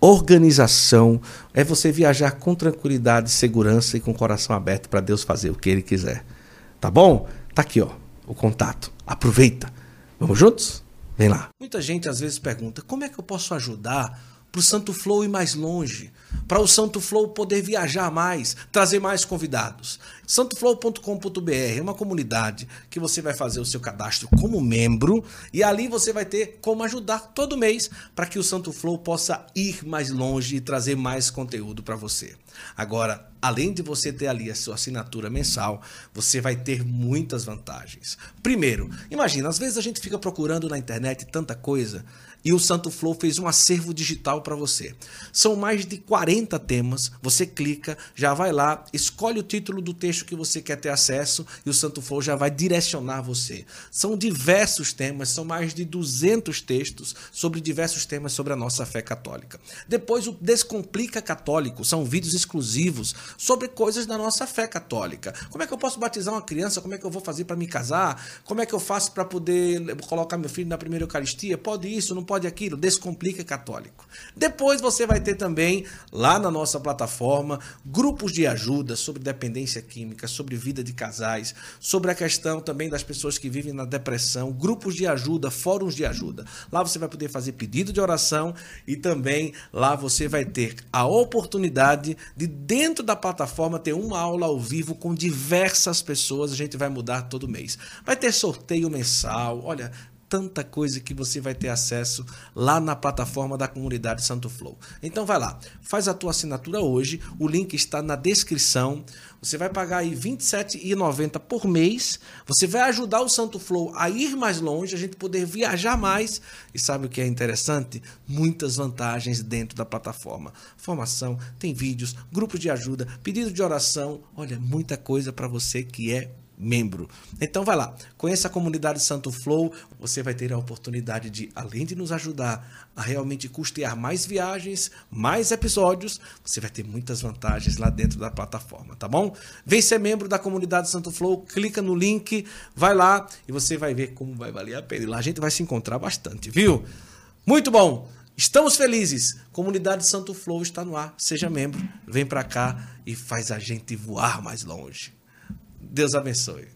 A: organização, é você viajar com tranquilidade, segurança e com o coração aberto para Deus fazer o que ele quiser. Tá bom? Tá aqui, ó, o contato. Aproveita. Vamos juntos? Vem lá. Muita gente às vezes pergunta: "Como é que eu posso ajudar para o Santo Flow ir mais longe, para o Santo Flow poder viajar mais, trazer mais convidados. Santoflow.com.br é uma comunidade que você vai fazer o seu cadastro como membro e ali você vai ter como ajudar todo mês para que o Santo Flow possa ir mais longe e trazer mais conteúdo para você. Agora, além de você ter ali a sua assinatura mensal, você vai ter muitas vantagens. Primeiro, imagina, às vezes a gente fica procurando na internet tanta coisa e o Santo Flow fez um acervo digital para você. São mais de 40 temas, você clica, já vai lá, escolhe o título do texto que você quer ter acesso e o Santo Flow já vai direcionar você. São diversos temas, são mais de 200 textos sobre diversos temas sobre a nossa fé católica. Depois o Descomplica Católico, são vídeos exclusivos sobre coisas da nossa fé católica. Como é que eu posso batizar uma criança? Como é que eu vou fazer para me casar? Como é que eu faço para poder colocar meu filho na primeira Eucaristia? Pode isso, não pode aquilo, Descomplica Católico. Depois você vai ter também lá na nossa plataforma grupos de ajuda sobre dependência química, sobre vida de casais, sobre a questão também das pessoas que vivem na depressão, grupos de ajuda, fóruns de ajuda. Lá você vai poder fazer pedido de oração e também lá você vai ter a oportunidade de dentro da plataforma ter uma aula ao vivo com diversas pessoas, a gente vai mudar todo mês. Vai ter sorteio mensal, olha, tanta coisa que você vai ter acesso lá na plataforma da comunidade Santo Flow. Então vai lá, faz a tua assinatura hoje, o link está na descrição. Você vai pagar aí R$ 27,90 por mês. Você vai ajudar o Santo Flow a ir mais longe, a gente poder viajar mais. E sabe o que é interessante? Muitas vantagens dentro da plataforma. Formação, tem vídeos, grupos de ajuda, pedido de oração. Olha, muita coisa para você que é membro. Então vai lá, conheça a comunidade Santo Flow, você vai ter a oportunidade de, além de nos ajudar a realmente custear mais viagens, mais episódios, você vai ter muitas vantagens lá dentro da plataforma, tá bom? Vem ser membro da comunidade Santo Flow, clica no link, vai lá e você vai ver como vai valer a pena. E lá a gente vai se encontrar bastante, viu? Muito bom! Estamos felizes. Comunidade Santo Flow está no ar. Seja membro, vem para cá e faz a gente voar mais longe. Deus abençoe.